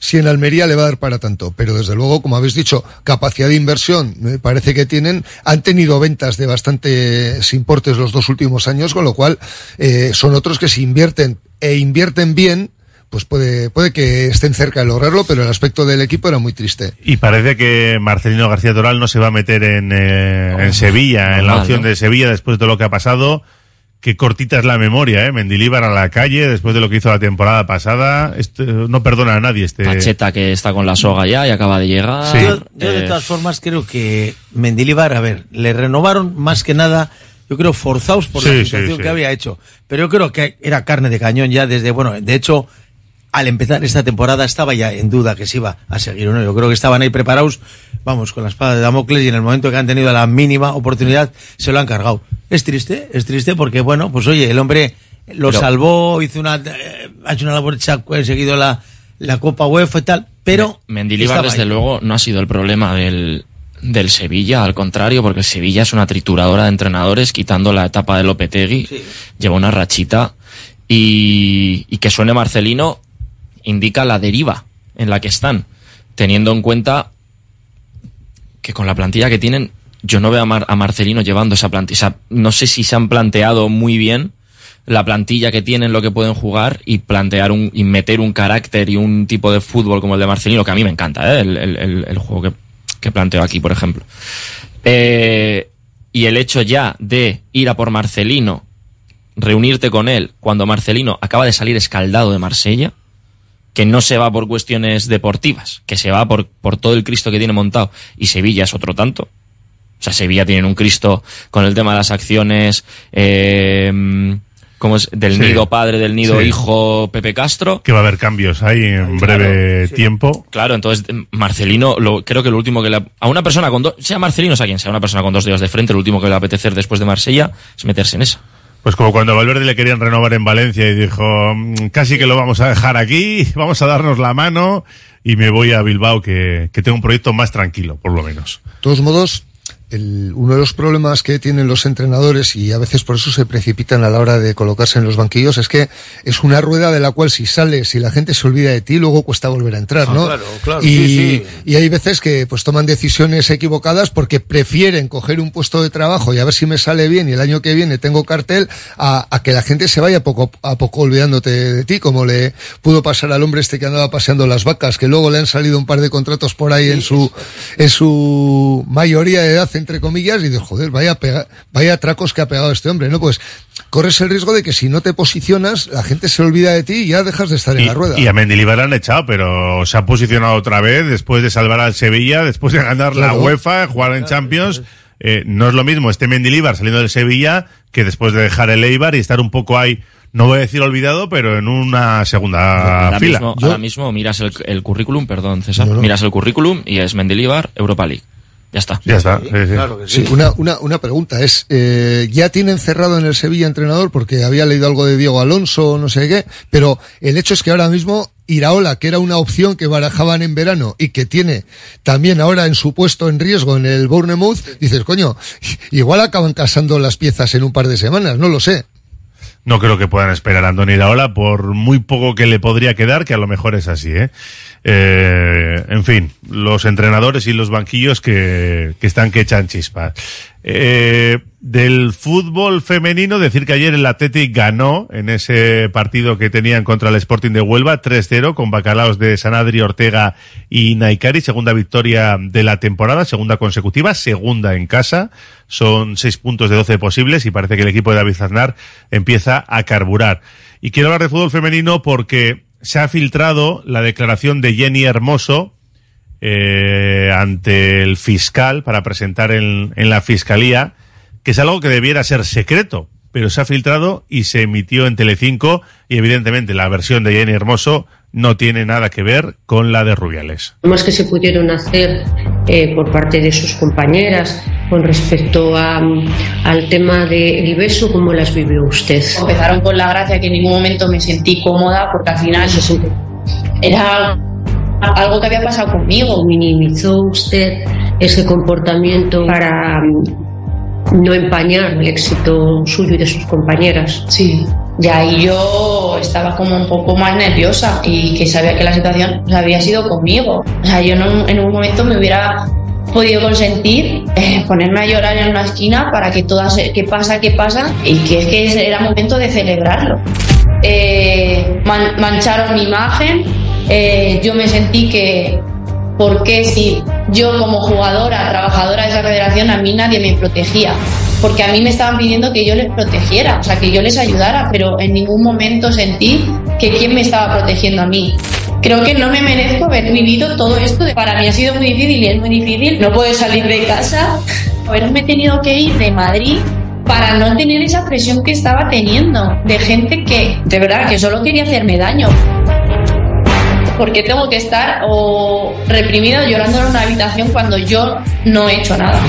si en Almería le va a dar para tanto, pero desde luego, como habéis dicho, capacidad de inversión me parece que tienen. Han tenido ventas de bastantes importes los dos últimos años, con lo cual eh, son otros que si invierten e invierten bien, pues puede, puede que estén cerca de lograrlo, pero el aspecto del equipo era muy triste. Y parece que Marcelino García Toral no se va a meter en, eh, en Sevilla, en la opción ¿no? de Sevilla después de lo que ha pasado. Qué cortita es la memoria, ¿eh? Mendilíbar a la calle después de lo que hizo la temporada pasada. Este, no perdona a nadie este. Pacheta que está con la soga ya y acaba de llegar. Yo, yo de Eh, todas formas creo que Mendilibar, a ver, le renovaron más que nada, yo creo, forzados por Sí, la sí, situación sí. que había hecho. Pero yo creo que era carne de cañón ya desde, bueno, de hecho, al empezar esta temporada estaba ya en duda que se iba a seguir o no. Yo creo que estaban ahí preparados, vamos, con la espada de Damocles y en el momento que han tenido la mínima oportunidad se lo han cargado. Es triste, es triste porque, bueno, pues oye, el hombre lo Pero- salvó, hizo una, eh, ha hecho una labor, se ha conseguido la, la Copa UEFA y tal, pero... Mendilibar, desde ahí. luego, no ha sido el problema del, del Sevilla, al contrario, porque el Sevilla es una trituradora de entrenadores, quitando la etapa de Lopetegui, lleva una rachita, y, y que suene Marcelino indica la deriva en la que están, teniendo en cuenta que con la plantilla que tienen, yo no veo a, Mar- a Marcelino llevando esa plantilla. O sea, no sé si se han planteado muy bien la plantilla que tienen, lo que pueden jugar y plantear un, y meter un carácter y un tipo de fútbol como el de Marcelino, que a mí me encanta, ¿eh? el, juego que, que planteo aquí, por ejemplo. Eh, y el hecho ya de ir a por Marcelino, reunirte con él, cuando Marcelino acaba de salir escaldado de Marsella, que no se va por cuestiones deportivas, que se va por, por todo el Cristo que tiene montado, y Sevilla es otro tanto. O sea, Sevilla tiene un Cristo con el tema de las acciones, eh, ¿cómo es? Del Sí. nido padre, del nido Sí. hijo Pepe Castro. Que va a haber cambios ahí en breve tiempo. Claro, entonces eh, Marcelino, lo, creo que lo último que le, a una persona con dos, sea Marcelino o sea quien sea, una persona con dos dedos de frente, lo último que le va a apetecer después de Marsella es meterse en esa. Pues como cuando a Valverde le querían renovar en Valencia y dijo, "Mm, casi que lo vamos a dejar aquí, vamos a darnos la mano y me voy a Bilbao que, que tengo un proyecto más tranquilo, por lo menos. De todos modos, el- uno de los problemas que tienen los entrenadores y a veces por eso se precipitan a la hora de colocarse en los banquillos es que es una rueda de la cual si sales y la gente se olvida de ti, luego cuesta volver a entrar, Ah, ¿no? claro, claro, y, sí, sí. y hay veces que pues toman decisiones equivocadas porque prefieren coger un puesto de trabajo y a ver si me sale bien y el año que viene tengo cartel a, a que la gente se vaya poco a poco olvidándote de ti, como le pudo pasar al hombre este que andaba paseando las vacas, que luego le han salido un par de contratos por ahí en su en su mayoría de edad, entre comillas, y dices, joder, vaya, pega- vaya tracos que ha pegado este hombre, ¿no? Pues corres el riesgo de que si no te posicionas, la gente se olvida de ti y ya dejas de estar en la rueda. y a Mendilibar le han echado, pero se ha posicionado otra vez después de salvar al Sevilla, después de ganar la. UEFA, jugar en Champions. Eh, no es lo mismo este Mendilibar saliendo del Sevilla que después de dejar el Eibar y estar un poco ahí, no voy a decir olvidado, pero en una segunda ahora, fila. mismo, ahora mismo miras el, el currículum, perdón César, miras el currículum y es Mendilibar, Europa League. Ya está. Ya está. sí, sí. Sí, una, una, una pregunta es, eh, ¿ya tienen cerrado en el Sevilla entrenador? Porque había leído algo de Diego Alonso, no sé qué, pero el hecho es que ahora mismo Iraola, que era una opción que barajaban en verano y que tiene también ahora en su puesto en riesgo en el Bournemouth, dices, coño, igual acaban casando las piezas en un par de semanas, no lo sé. No creo que puedan esperar a Andoni Iraola por muy poco que le podría quedar, que a lo mejor es así, ¿eh? Eh, en fin, los entrenadores y los banquillos que, que están que echan chispas. Eh, del fútbol femenino, decir que ayer el Athletic ganó en ese partido que tenían contra el Sporting de Huelva, 3-0, con bacalaos de Sanadri, Ortega y Naikari, segunda victoria de la temporada, segunda consecutiva, segunda en casa, son seis puntos de 12 posibles y parece que el equipo de David Aznar empieza a carburar. Y quiero hablar de fútbol femenino porque se ha filtrado la declaración de Jenny Hermoso, eh, ante el fiscal para presentar en, en la fiscalía, que es algo que debiera ser secreto, pero se ha filtrado y se emitió en Telecinco y evidentemente la versión de Jenny Hermoso no tiene nada que ver con la de Rubiales. más que se pudieron hacer eh, por parte de sus compañeras con respecto a, al tema del beso, ¿cómo las vivió usted? Empezaron con la gracia que en ningún momento me sentí cómoda porque al final era algo que había pasado conmigo. ¿Minimizó usted ese comportamiento para mm, no empañar el éxito suyo y de sus compañeras? Sí. Y ahí yo estaba como un poco más nerviosa y que sabía que la situación había sido conmigo. O sea, yo no, en un momento me hubiera podido consentir eh, ponerme a llorar en una esquina para que todas, qué pasa, qué pasa, y que es que era momento de celebrarlo. Eh, man- mancharon mi imagen, eh, yo me sentí que, ¿por qué si yo como jugadora, trabajadora de esa federación, a mí nadie me protegía? Porque a mí me estaban pidiendo que yo les protegiera, o sea, que yo les ayudara, pero en ningún momento sentí que quién me estaba protegiendo a mí. Creo que no me merezco haber vivido todo esto. Para mí ha sido muy difícil y es muy difícil no poder salir de casa, haberme tenido que ir de Madrid para no tener esa presión que estaba teniendo de gente que, de verdad, que solo quería hacerme daño. Porque tengo que estar o reprimido llorando en una habitación cuando yo no he hecho nada.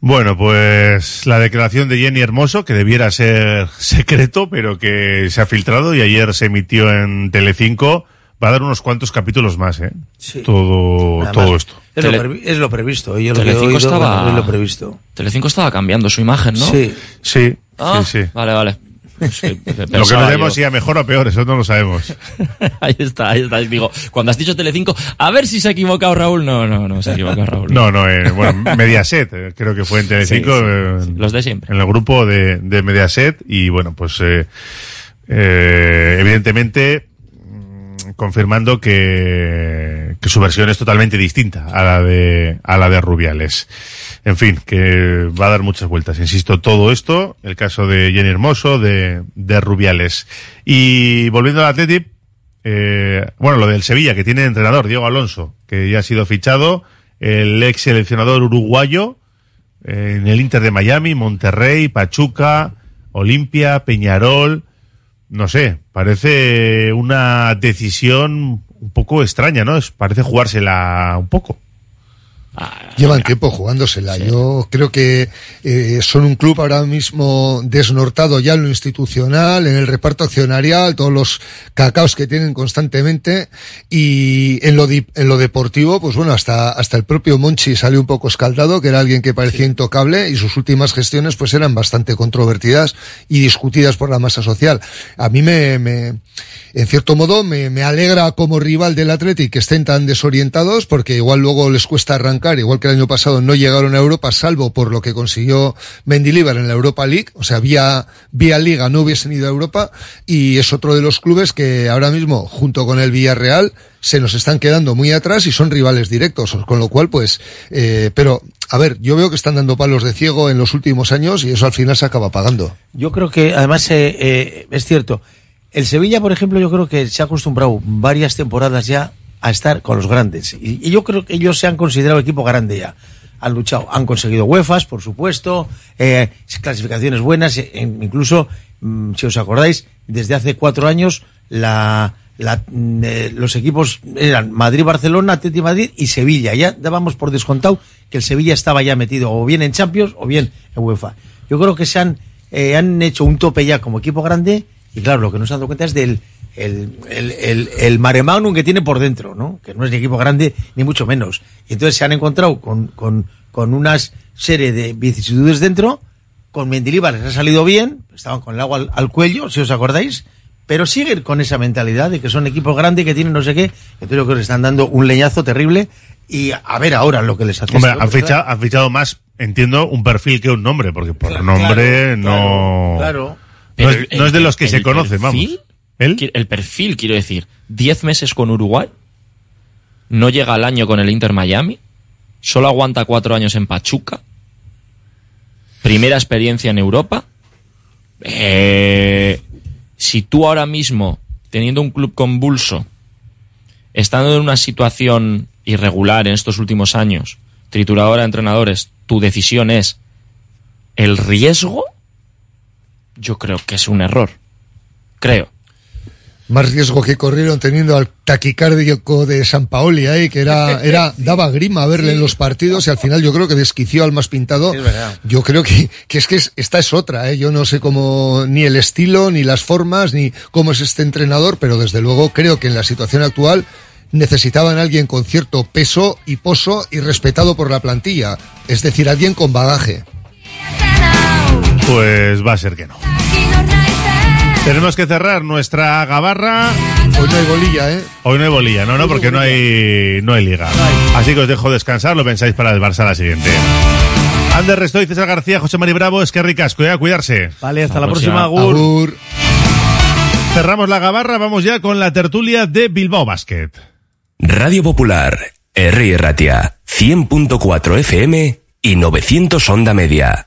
Bueno, pues la declaración de Jenny Hermoso, que debiera ser secreto, pero que se ha filtrado y ayer se emitió en Telecinco, va a dar unos cuantos capítulos más, ¿eh? Sí. Todo, Además, todo esto. Es, lo, previ- es lo previsto. Yo lo que he Telecinco oído, estaba, bueno, es lo previsto. Telecinco estaba cambiando su imagen, ¿no? Sí. Sí, Ah, sí, sí. Vale, vale. Lo que no pensaba sabemos si a mejor o peor, eso no lo sabemos. ahí está, ahí está. Digo, cuando has dicho Telecinco, a ver si se ha equivocado Raúl. No, no, no se ha equivocado Raúl. No, no, eh, bueno, Mediaset, eh, creo que fue en Telecinco. Sí, sí, eh, sí, los de siempre. En el grupo de, de Mediaset y bueno, pues eh, eh, evidentemente mm, confirmando que, que su versión es totalmente distinta a la de a la de Rubiales. En fin, que va a dar muchas vueltas. Insisto, todo esto, el caso de Jenny Hermoso, de, de Rubiales. Y volviendo al Atleti, eh, bueno, lo del Sevilla, que tiene entrenador, Diego Alonso, que ya ha sido fichado, el ex seleccionador uruguayo, eh, en el Inter de Miami, Monterrey, Pachuca, Olimpia, Peñarol, no sé, parece una decisión un poco extraña, ¿no? Es- parece jugársela un poco. Llevan tiempo jugándosela. Yo creo que eh, son un club ahora mismo desnortado ya en lo institucional, en el reparto accionarial, todos los cacaos que tienen constantemente y en lo, di- en lo deportivo, pues bueno, hasta, hasta el propio Monchi salió un poco escaldado, que era alguien que parecía intocable y sus últimas gestiones pues eran bastante controvertidas y discutidas por la masa social. A mí me, me en cierto modo me, me alegra como rival del Athletic que estén tan desorientados porque igual luego les cuesta arrancar, igual que el año pasado no llegaron a Europa salvo por lo que consiguió Mendilibar en la Europa League, o sea, vía, vía liga no hubiesen ido a Europa y es otro de los clubes que ahora mismo junto con el Villarreal se nos están quedando muy atrás y son rivales directos, con lo cual pues, eh, pero a ver, yo veo que están dando palos de ciego en los últimos años y eso al final se acaba pagando. Yo creo que, además, eh, eh, es cierto. El Sevilla, por ejemplo, yo creo que se ha acostumbrado varias temporadas ya a estar con los grandes. Y, y yo creo que ellos se han considerado equipo grande ya. Han luchado, han conseguido UEFAs, por supuesto, eh, clasificaciones buenas, eh, incluso, mm, si os acordáis, desde hace cuatro años la, la, mm, eh, los equipos eran Madrid, Barcelona, Atleti Madrid y Sevilla. Ya dábamos por descontado que el Sevilla estaba ya metido o bien en Champions o bien en UEFA. Yo creo que se han, eh, han hecho un tope ya como equipo grande y claro, lo que no se han dado cuenta es del el, el, el, el mare magnum que tiene por dentro, ¿no? Que no es ni equipo grande ni mucho menos. Y entonces se han encontrado con, con, con una serie de vicisitudes dentro. Con Mendilibar les ha salido bien, estaban con el agua al, al cuello, si os acordáis, pero siguen con esa mentalidad de que son equipos grandes que tienen no sé qué. Entonces yo creo que le están dando un leñazo terrible y a ver ahora lo que les hace. Hombre, han claro. han fichado más, entiendo, un perfil que un nombre, porque por Claro, nombre claro, no, claro. No, es, Pero no es de el- los que el se conocen, vamos. perfil, qui- El perfil, quiero decir, 10 meses con Uruguay, no llega al año con el Inter Miami, solo aguanta cuatro años en Pachuca, primera experiencia en Europa. Eh, si tú ahora mismo, teniendo un club convulso, estando en una situación irregular en estos últimos años, trituradora de entrenadores, tu decisión es el riesgo, yo creo que es un error. Creo. más riesgo que corrieron teniendo al taquicárdico de San Paoli ahí, que era, era, daba grima verle en los partidos y al final yo creo que desquició al más pintado. Es verdad. Yo creo que, que es que es- esta es otra, ¿eh? Yo no sé cómo, ni el estilo, ni las formas, ni cómo es este entrenador, pero desde luego creo que en la situación actual necesitaban a alguien con cierto peso y poso y respetado por la plantilla. Es decir, alguien con bagaje. Pues va a ser que no. Tenemos que cerrar nuestra gabarra. Hoy no hay bolilla, ¿eh? Hoy no hay bolilla, no, no, porque no hay, no hay liga. Así que os dejo descansar, lo pensáis para el Barça la siguiente. Ander Restoy, César García, José Mari Bravo, es que ricasco, ¿eh? a cuidarse. Vale, hasta la próxima, Agur. Cerramos la gabarra, vamos ya con la tertulia de Bilbao Basket. Radio Popular, R. Ratia, 100.4 FM y 900 Onda Media.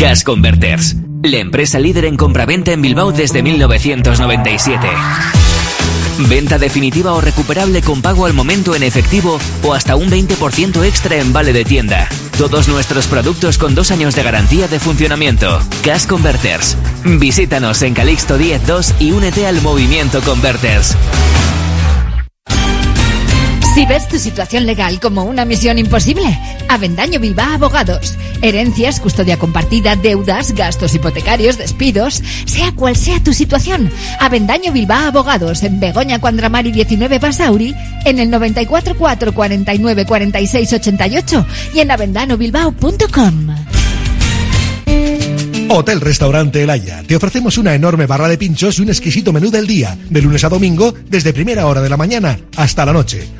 Gas Converters, la empresa líder en compraventa en Bilbao desde 1997. Venta definitiva o recuperable con pago al momento en efectivo o hasta un 20% extra en vale de tienda. Todos nuestros productos con dos años de garantía de funcionamiento. Gas Converters. Visítanos en Calixto 102 y únete al movimiento Converters. Si ves tu situación legal como una misión imposible, Avendaño Bilbao Abogados. Herencias, custodia compartida, deudas, gastos hipotecarios, despidos, sea cual sea tu situación. Avendaño Bilbao Abogados en Begoña Cuandramari 19 Basauri, en el 94 4 49 46 88 y en avendanobilbao.com. Hotel Restaurante El Haya. Te ofrecemos una enorme barra de pinchos y un exquisito menú del día, de lunes a domingo, desde primera hora de la mañana hasta la noche.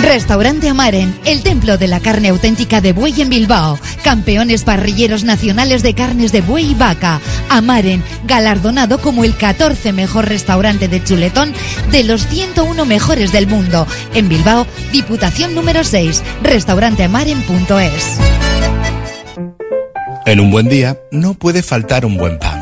Restaurante Amaren, el templo de la carne auténtica de buey en Bilbao. Campeones parrilleros nacionales de carnes de buey y vaca. Amaren, galardonado como el 14 mejor restaurante de chuletón de los 101 mejores del mundo. En Bilbao, Diputación número 6, restauranteamaren.es. En un buen día no puede faltar un buen pan.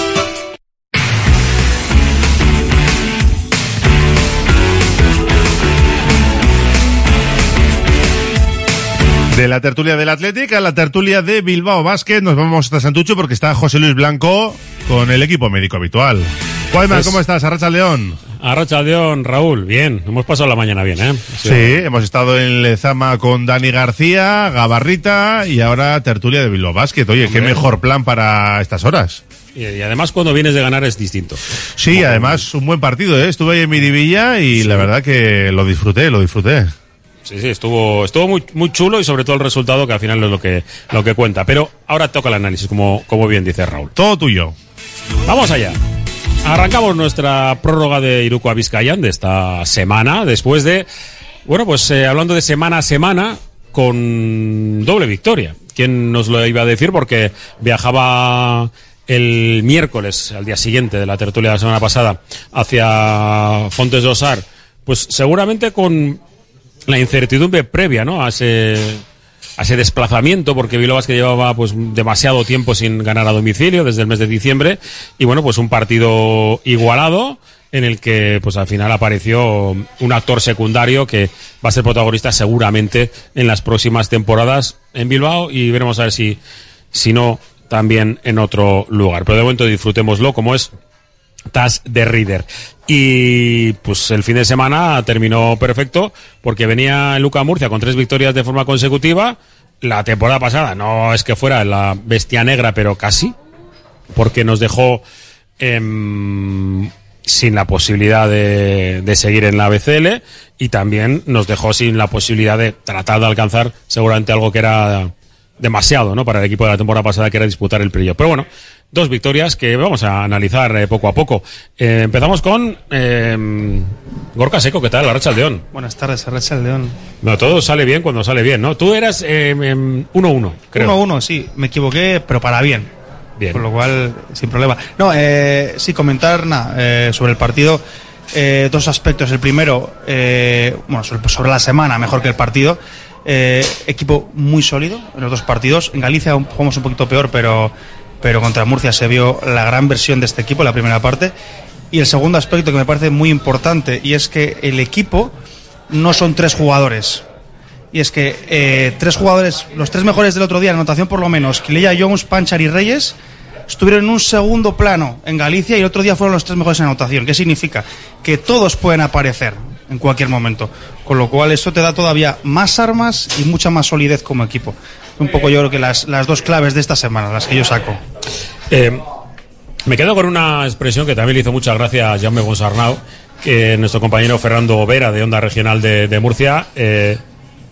De la tertulia del Atlético a la tertulia de Bilbao Basket, nos vamos hasta Santucho porque está José Luis Blanco con el equipo médico habitual. Guayman, Pues- ¿cómo estás? Arracha León. Arracha León, Raúl, bien. Hemos pasado la mañana bien, ¿eh? Sí, hemos estado en Lezama con Dani García, Gabarrita y ahora tertulia de Bilbao Basket. Oye, qué mejor plan para estas horas. Y, y además cuando vienes de ganar es distinto. Sí, además un buen partido, ¿eh? Estuve ahí en Miribilla y la verdad que lo disfruté, lo disfruté. Sí, sí, estuvo, estuvo muy, muy chulo y sobre todo el resultado que al final es lo que, lo que cuenta. Pero ahora toca el análisis, como, como bien dice Raúl. Todo tuyo. Vamos allá. Arrancamos nuestra prórroga de Iruko a Vizcayan de esta semana, después de, bueno, pues eh, hablando de semana a semana, con doble victoria. ¿Quién nos lo iba a decir? Porque viajaba el miércoles, al día siguiente de la tertulia de la semana pasada, hacia Fontes de Osar, pues seguramente con la incertidumbre previa, ¿no? A ese, a ese desplazamiento, porque Bilbao que llevaba pues demasiado tiempo sin ganar a domicilio desde el mes de diciembre, y bueno, pues un partido igualado en el que pues al final apareció un actor secundario que va a ser protagonista seguramente en las próximas temporadas en Bilbao y veremos a ver si, si no también en otro lugar. Pero de momento disfrutémoslo como es Tas de Reader. Y pues el fin de semana terminó perfecto porque venía Luca Murcia con tres victorias de forma consecutiva. La temporada pasada no es que fuera la bestia negra, pero casi, porque nos dejó em, sin la posibilidad de, de, seguir en la BCL y también nos dejó sin la posibilidad de tratar de alcanzar seguramente algo que era demasiado ¿no? para el equipo de la temporada pasada, que era disputar el playoff. Pero bueno, dos victorias que vamos a analizar eh, poco a poco. Eh, empezamos con eh, Gorka Seco, ¿qué tal? La Racha León. Buenas tardes, Racha León. No, todo sale bien cuando sale bien, ¿no? Tú eras 1-1, creo. 1-1, sí, me equivoqué, pero para bien. Bien. Por lo cual, sin problema. No, eh, sí, comentar nada, eh, sobre el partido. Eh, dos aspectos. El primero, bueno, sobre, sobre, la semana, mejor que el partido. equipo muy sólido en los dos partidos. En Galicia jugamos un poquito peor, pero, pero contra Murcia se vio la gran versión de este equipo la primera parte. Y el segundo aspecto que me parece muy importante, y es que el equipo no son tres jugadores. Y es que eh, tres jugadores, los tres mejores del otro día, en anotación por lo menos, Kileya Jones, Panchar y Reyes, estuvieron en un segundo plano en Galicia y el otro día fueron los tres mejores en anotación. ¿Qué significa? Que todos pueden aparecer en cualquier momento. Con lo cual eso te da todavía más armas y mucha más solidez como equipo. Un poco yo creo que las, las dos claves de esta semana, las que yo saco. Eh, me quedo con una expresión que también le hizo mucha gracia a Jaume Bonsarnau, que nuestro compañero Fernando Vera de Onda Regional de, Murcia. Eh,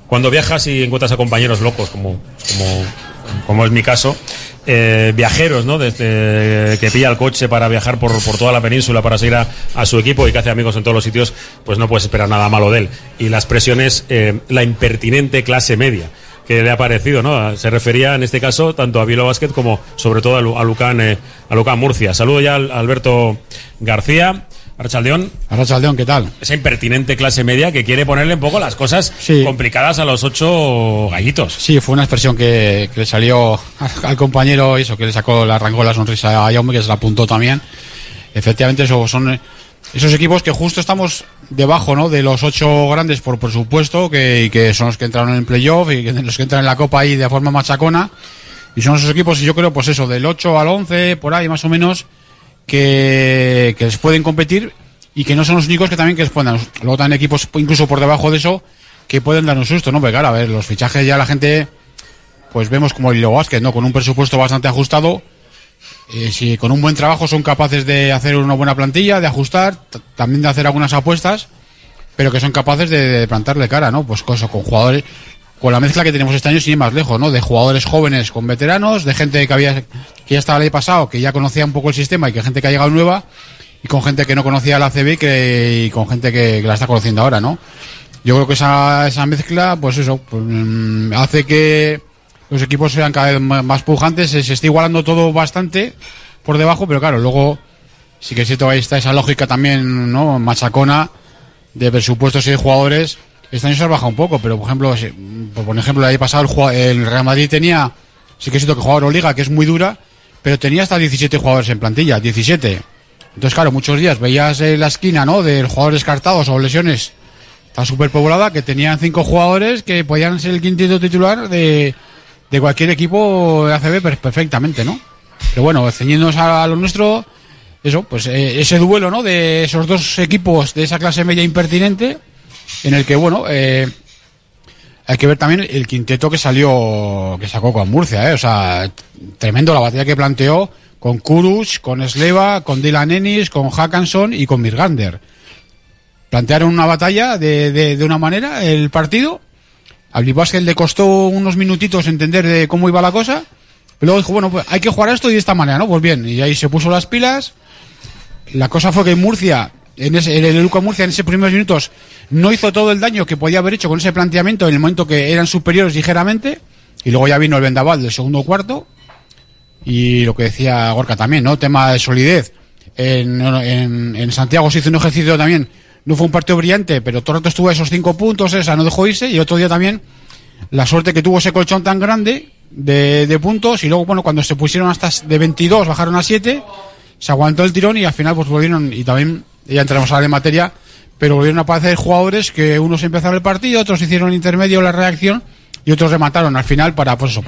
cuando viajas y encuentras a compañeros locos, como, como, como es mi caso, eh, viajeros, ¿no? Desde que pilla el coche para viajar por, por toda la península para seguir a, su equipo y que hace amigos en todos los sitios, pues no puedes esperar nada malo de él. Y la expresión es la impertinente clase media que le ha parecido, ¿no? Se refería en este caso tanto a Vilo Basket como sobre todo a, Lucán, eh, a Lucán Murcia. Saludo ya a Alberto García. Arrachaldeón. Arrachaldeón, ¿qué tal? Esa impertinente clase media que quiere ponerle un poco las cosas sí. complicadas a los ocho gallitos. Sí, fue una expresión que, que le salió al compañero, eso, que le sacó, le arrancó la sonrisa a Jaume, que se la apuntó también. Efectivamente, eso son esos equipos que justo estamos debajo, ¿no? De los ocho grandes, por presupuesto, que, que son los que entraron en playoff y que, los que entran en la Copa ahí de forma machacona. Y son esos equipos, y yo creo, pues eso, del 8 al 11, por ahí más o menos, que, que les pueden competir y que no son los únicos que también que les pueden dar. Luego también equipos incluso por debajo de eso que pueden dar un susto, ¿no? Porque claro, a ver, los fichajes ya la gente, pues vemos como el Basket, ¿no? Con un presupuesto bastante ajustado. Eh, si con un buen trabajo son capaces de hacer una buena plantilla, de ajustar, también de hacer algunas apuestas, pero que son capaces de, plantarle cara, ¿no? Pues con, eso, con jugadores, con la mezcla que tenemos este año sin ir más lejos, ¿no? De jugadores jóvenes con veteranos, de gente que había que ya estaba el año pasado, que ya conocía un poco el sistema y que gente que ha llegado nueva y con gente que no conocía la CB que, y con gente que, que, la está conociendo ahora, ¿no? Yo creo que esa, esa mezcla, pues eso, pues, mm, hace que los equipos sean cada vez más pujantes, se, está igualando todo bastante por debajo, pero claro, luego sí que es cierto ahí está esa lógica también, ¿no? Machacona de presupuestos y de jugadores. Este año se ha bajado un poco, pero por ejemplo, por ejemplo, el año pasado el, el, Real Madrid tenía, sí que es cierto que jugaba Euroliga, que es muy dura, pero tenía hasta 17 jugadores en plantilla, 17. Entonces, claro, muchos días veías la esquina, ¿no? De jugadores descartados o lesiones. Está súper poblada, que tenían cinco jugadores que podían ser el quinteto titular de, de cualquier equipo de ACB perfectamente, ¿no? Pero bueno, ceñiéndonos a, lo nuestro, eso, pues eh, ese duelo, ¿no? De esos dos equipos de esa clase media impertinente, en el que, bueno, eh, hay que ver también el quinteto que salió, que sacó con Murcia, ¿eh? O sea, tremendo la batalla que planteó con Kurus, con Sleva, con Dylan Ennis, con Hackanson y con Mirgander. Plantearon una batalla de, de, de una manera el partido Al Basket le costó unos minutitos entender de cómo iba la cosa. Pero luego dijo, bueno, pues hay que jugar esto y de esta manera, ¿no? Pues bien, y ahí se puso las pilas. La cosa fue que Murcia, en, ese, en el Luca Murcia, en esos primeros minutos, no hizo todo el daño que podía haber hecho con ese planteamiento en el momento que eran superiores ligeramente. Y luego ya vino el vendaval del segundo cuarto. Y lo que decía Gorka también, ¿no? Tema de solidez. En, en, en Santiago se hizo un ejercicio también. No fue un partido brillante, pero rato estuvo a esos cinco puntos, esa no dejó irse. Y otro día también la suerte que tuvo ese colchón tan grande de, puntos. Y luego, bueno, cuando se pusieron hasta de 22, bajaron a 7, se aguantó el tirón y al final, pues volvieron. Y también, ya entramos a la materia, pero volvieron a aparecer jugadores que unos empezaron el partido, otros hicieron intermedio, la reacción y otros remataron al final para, pues eso,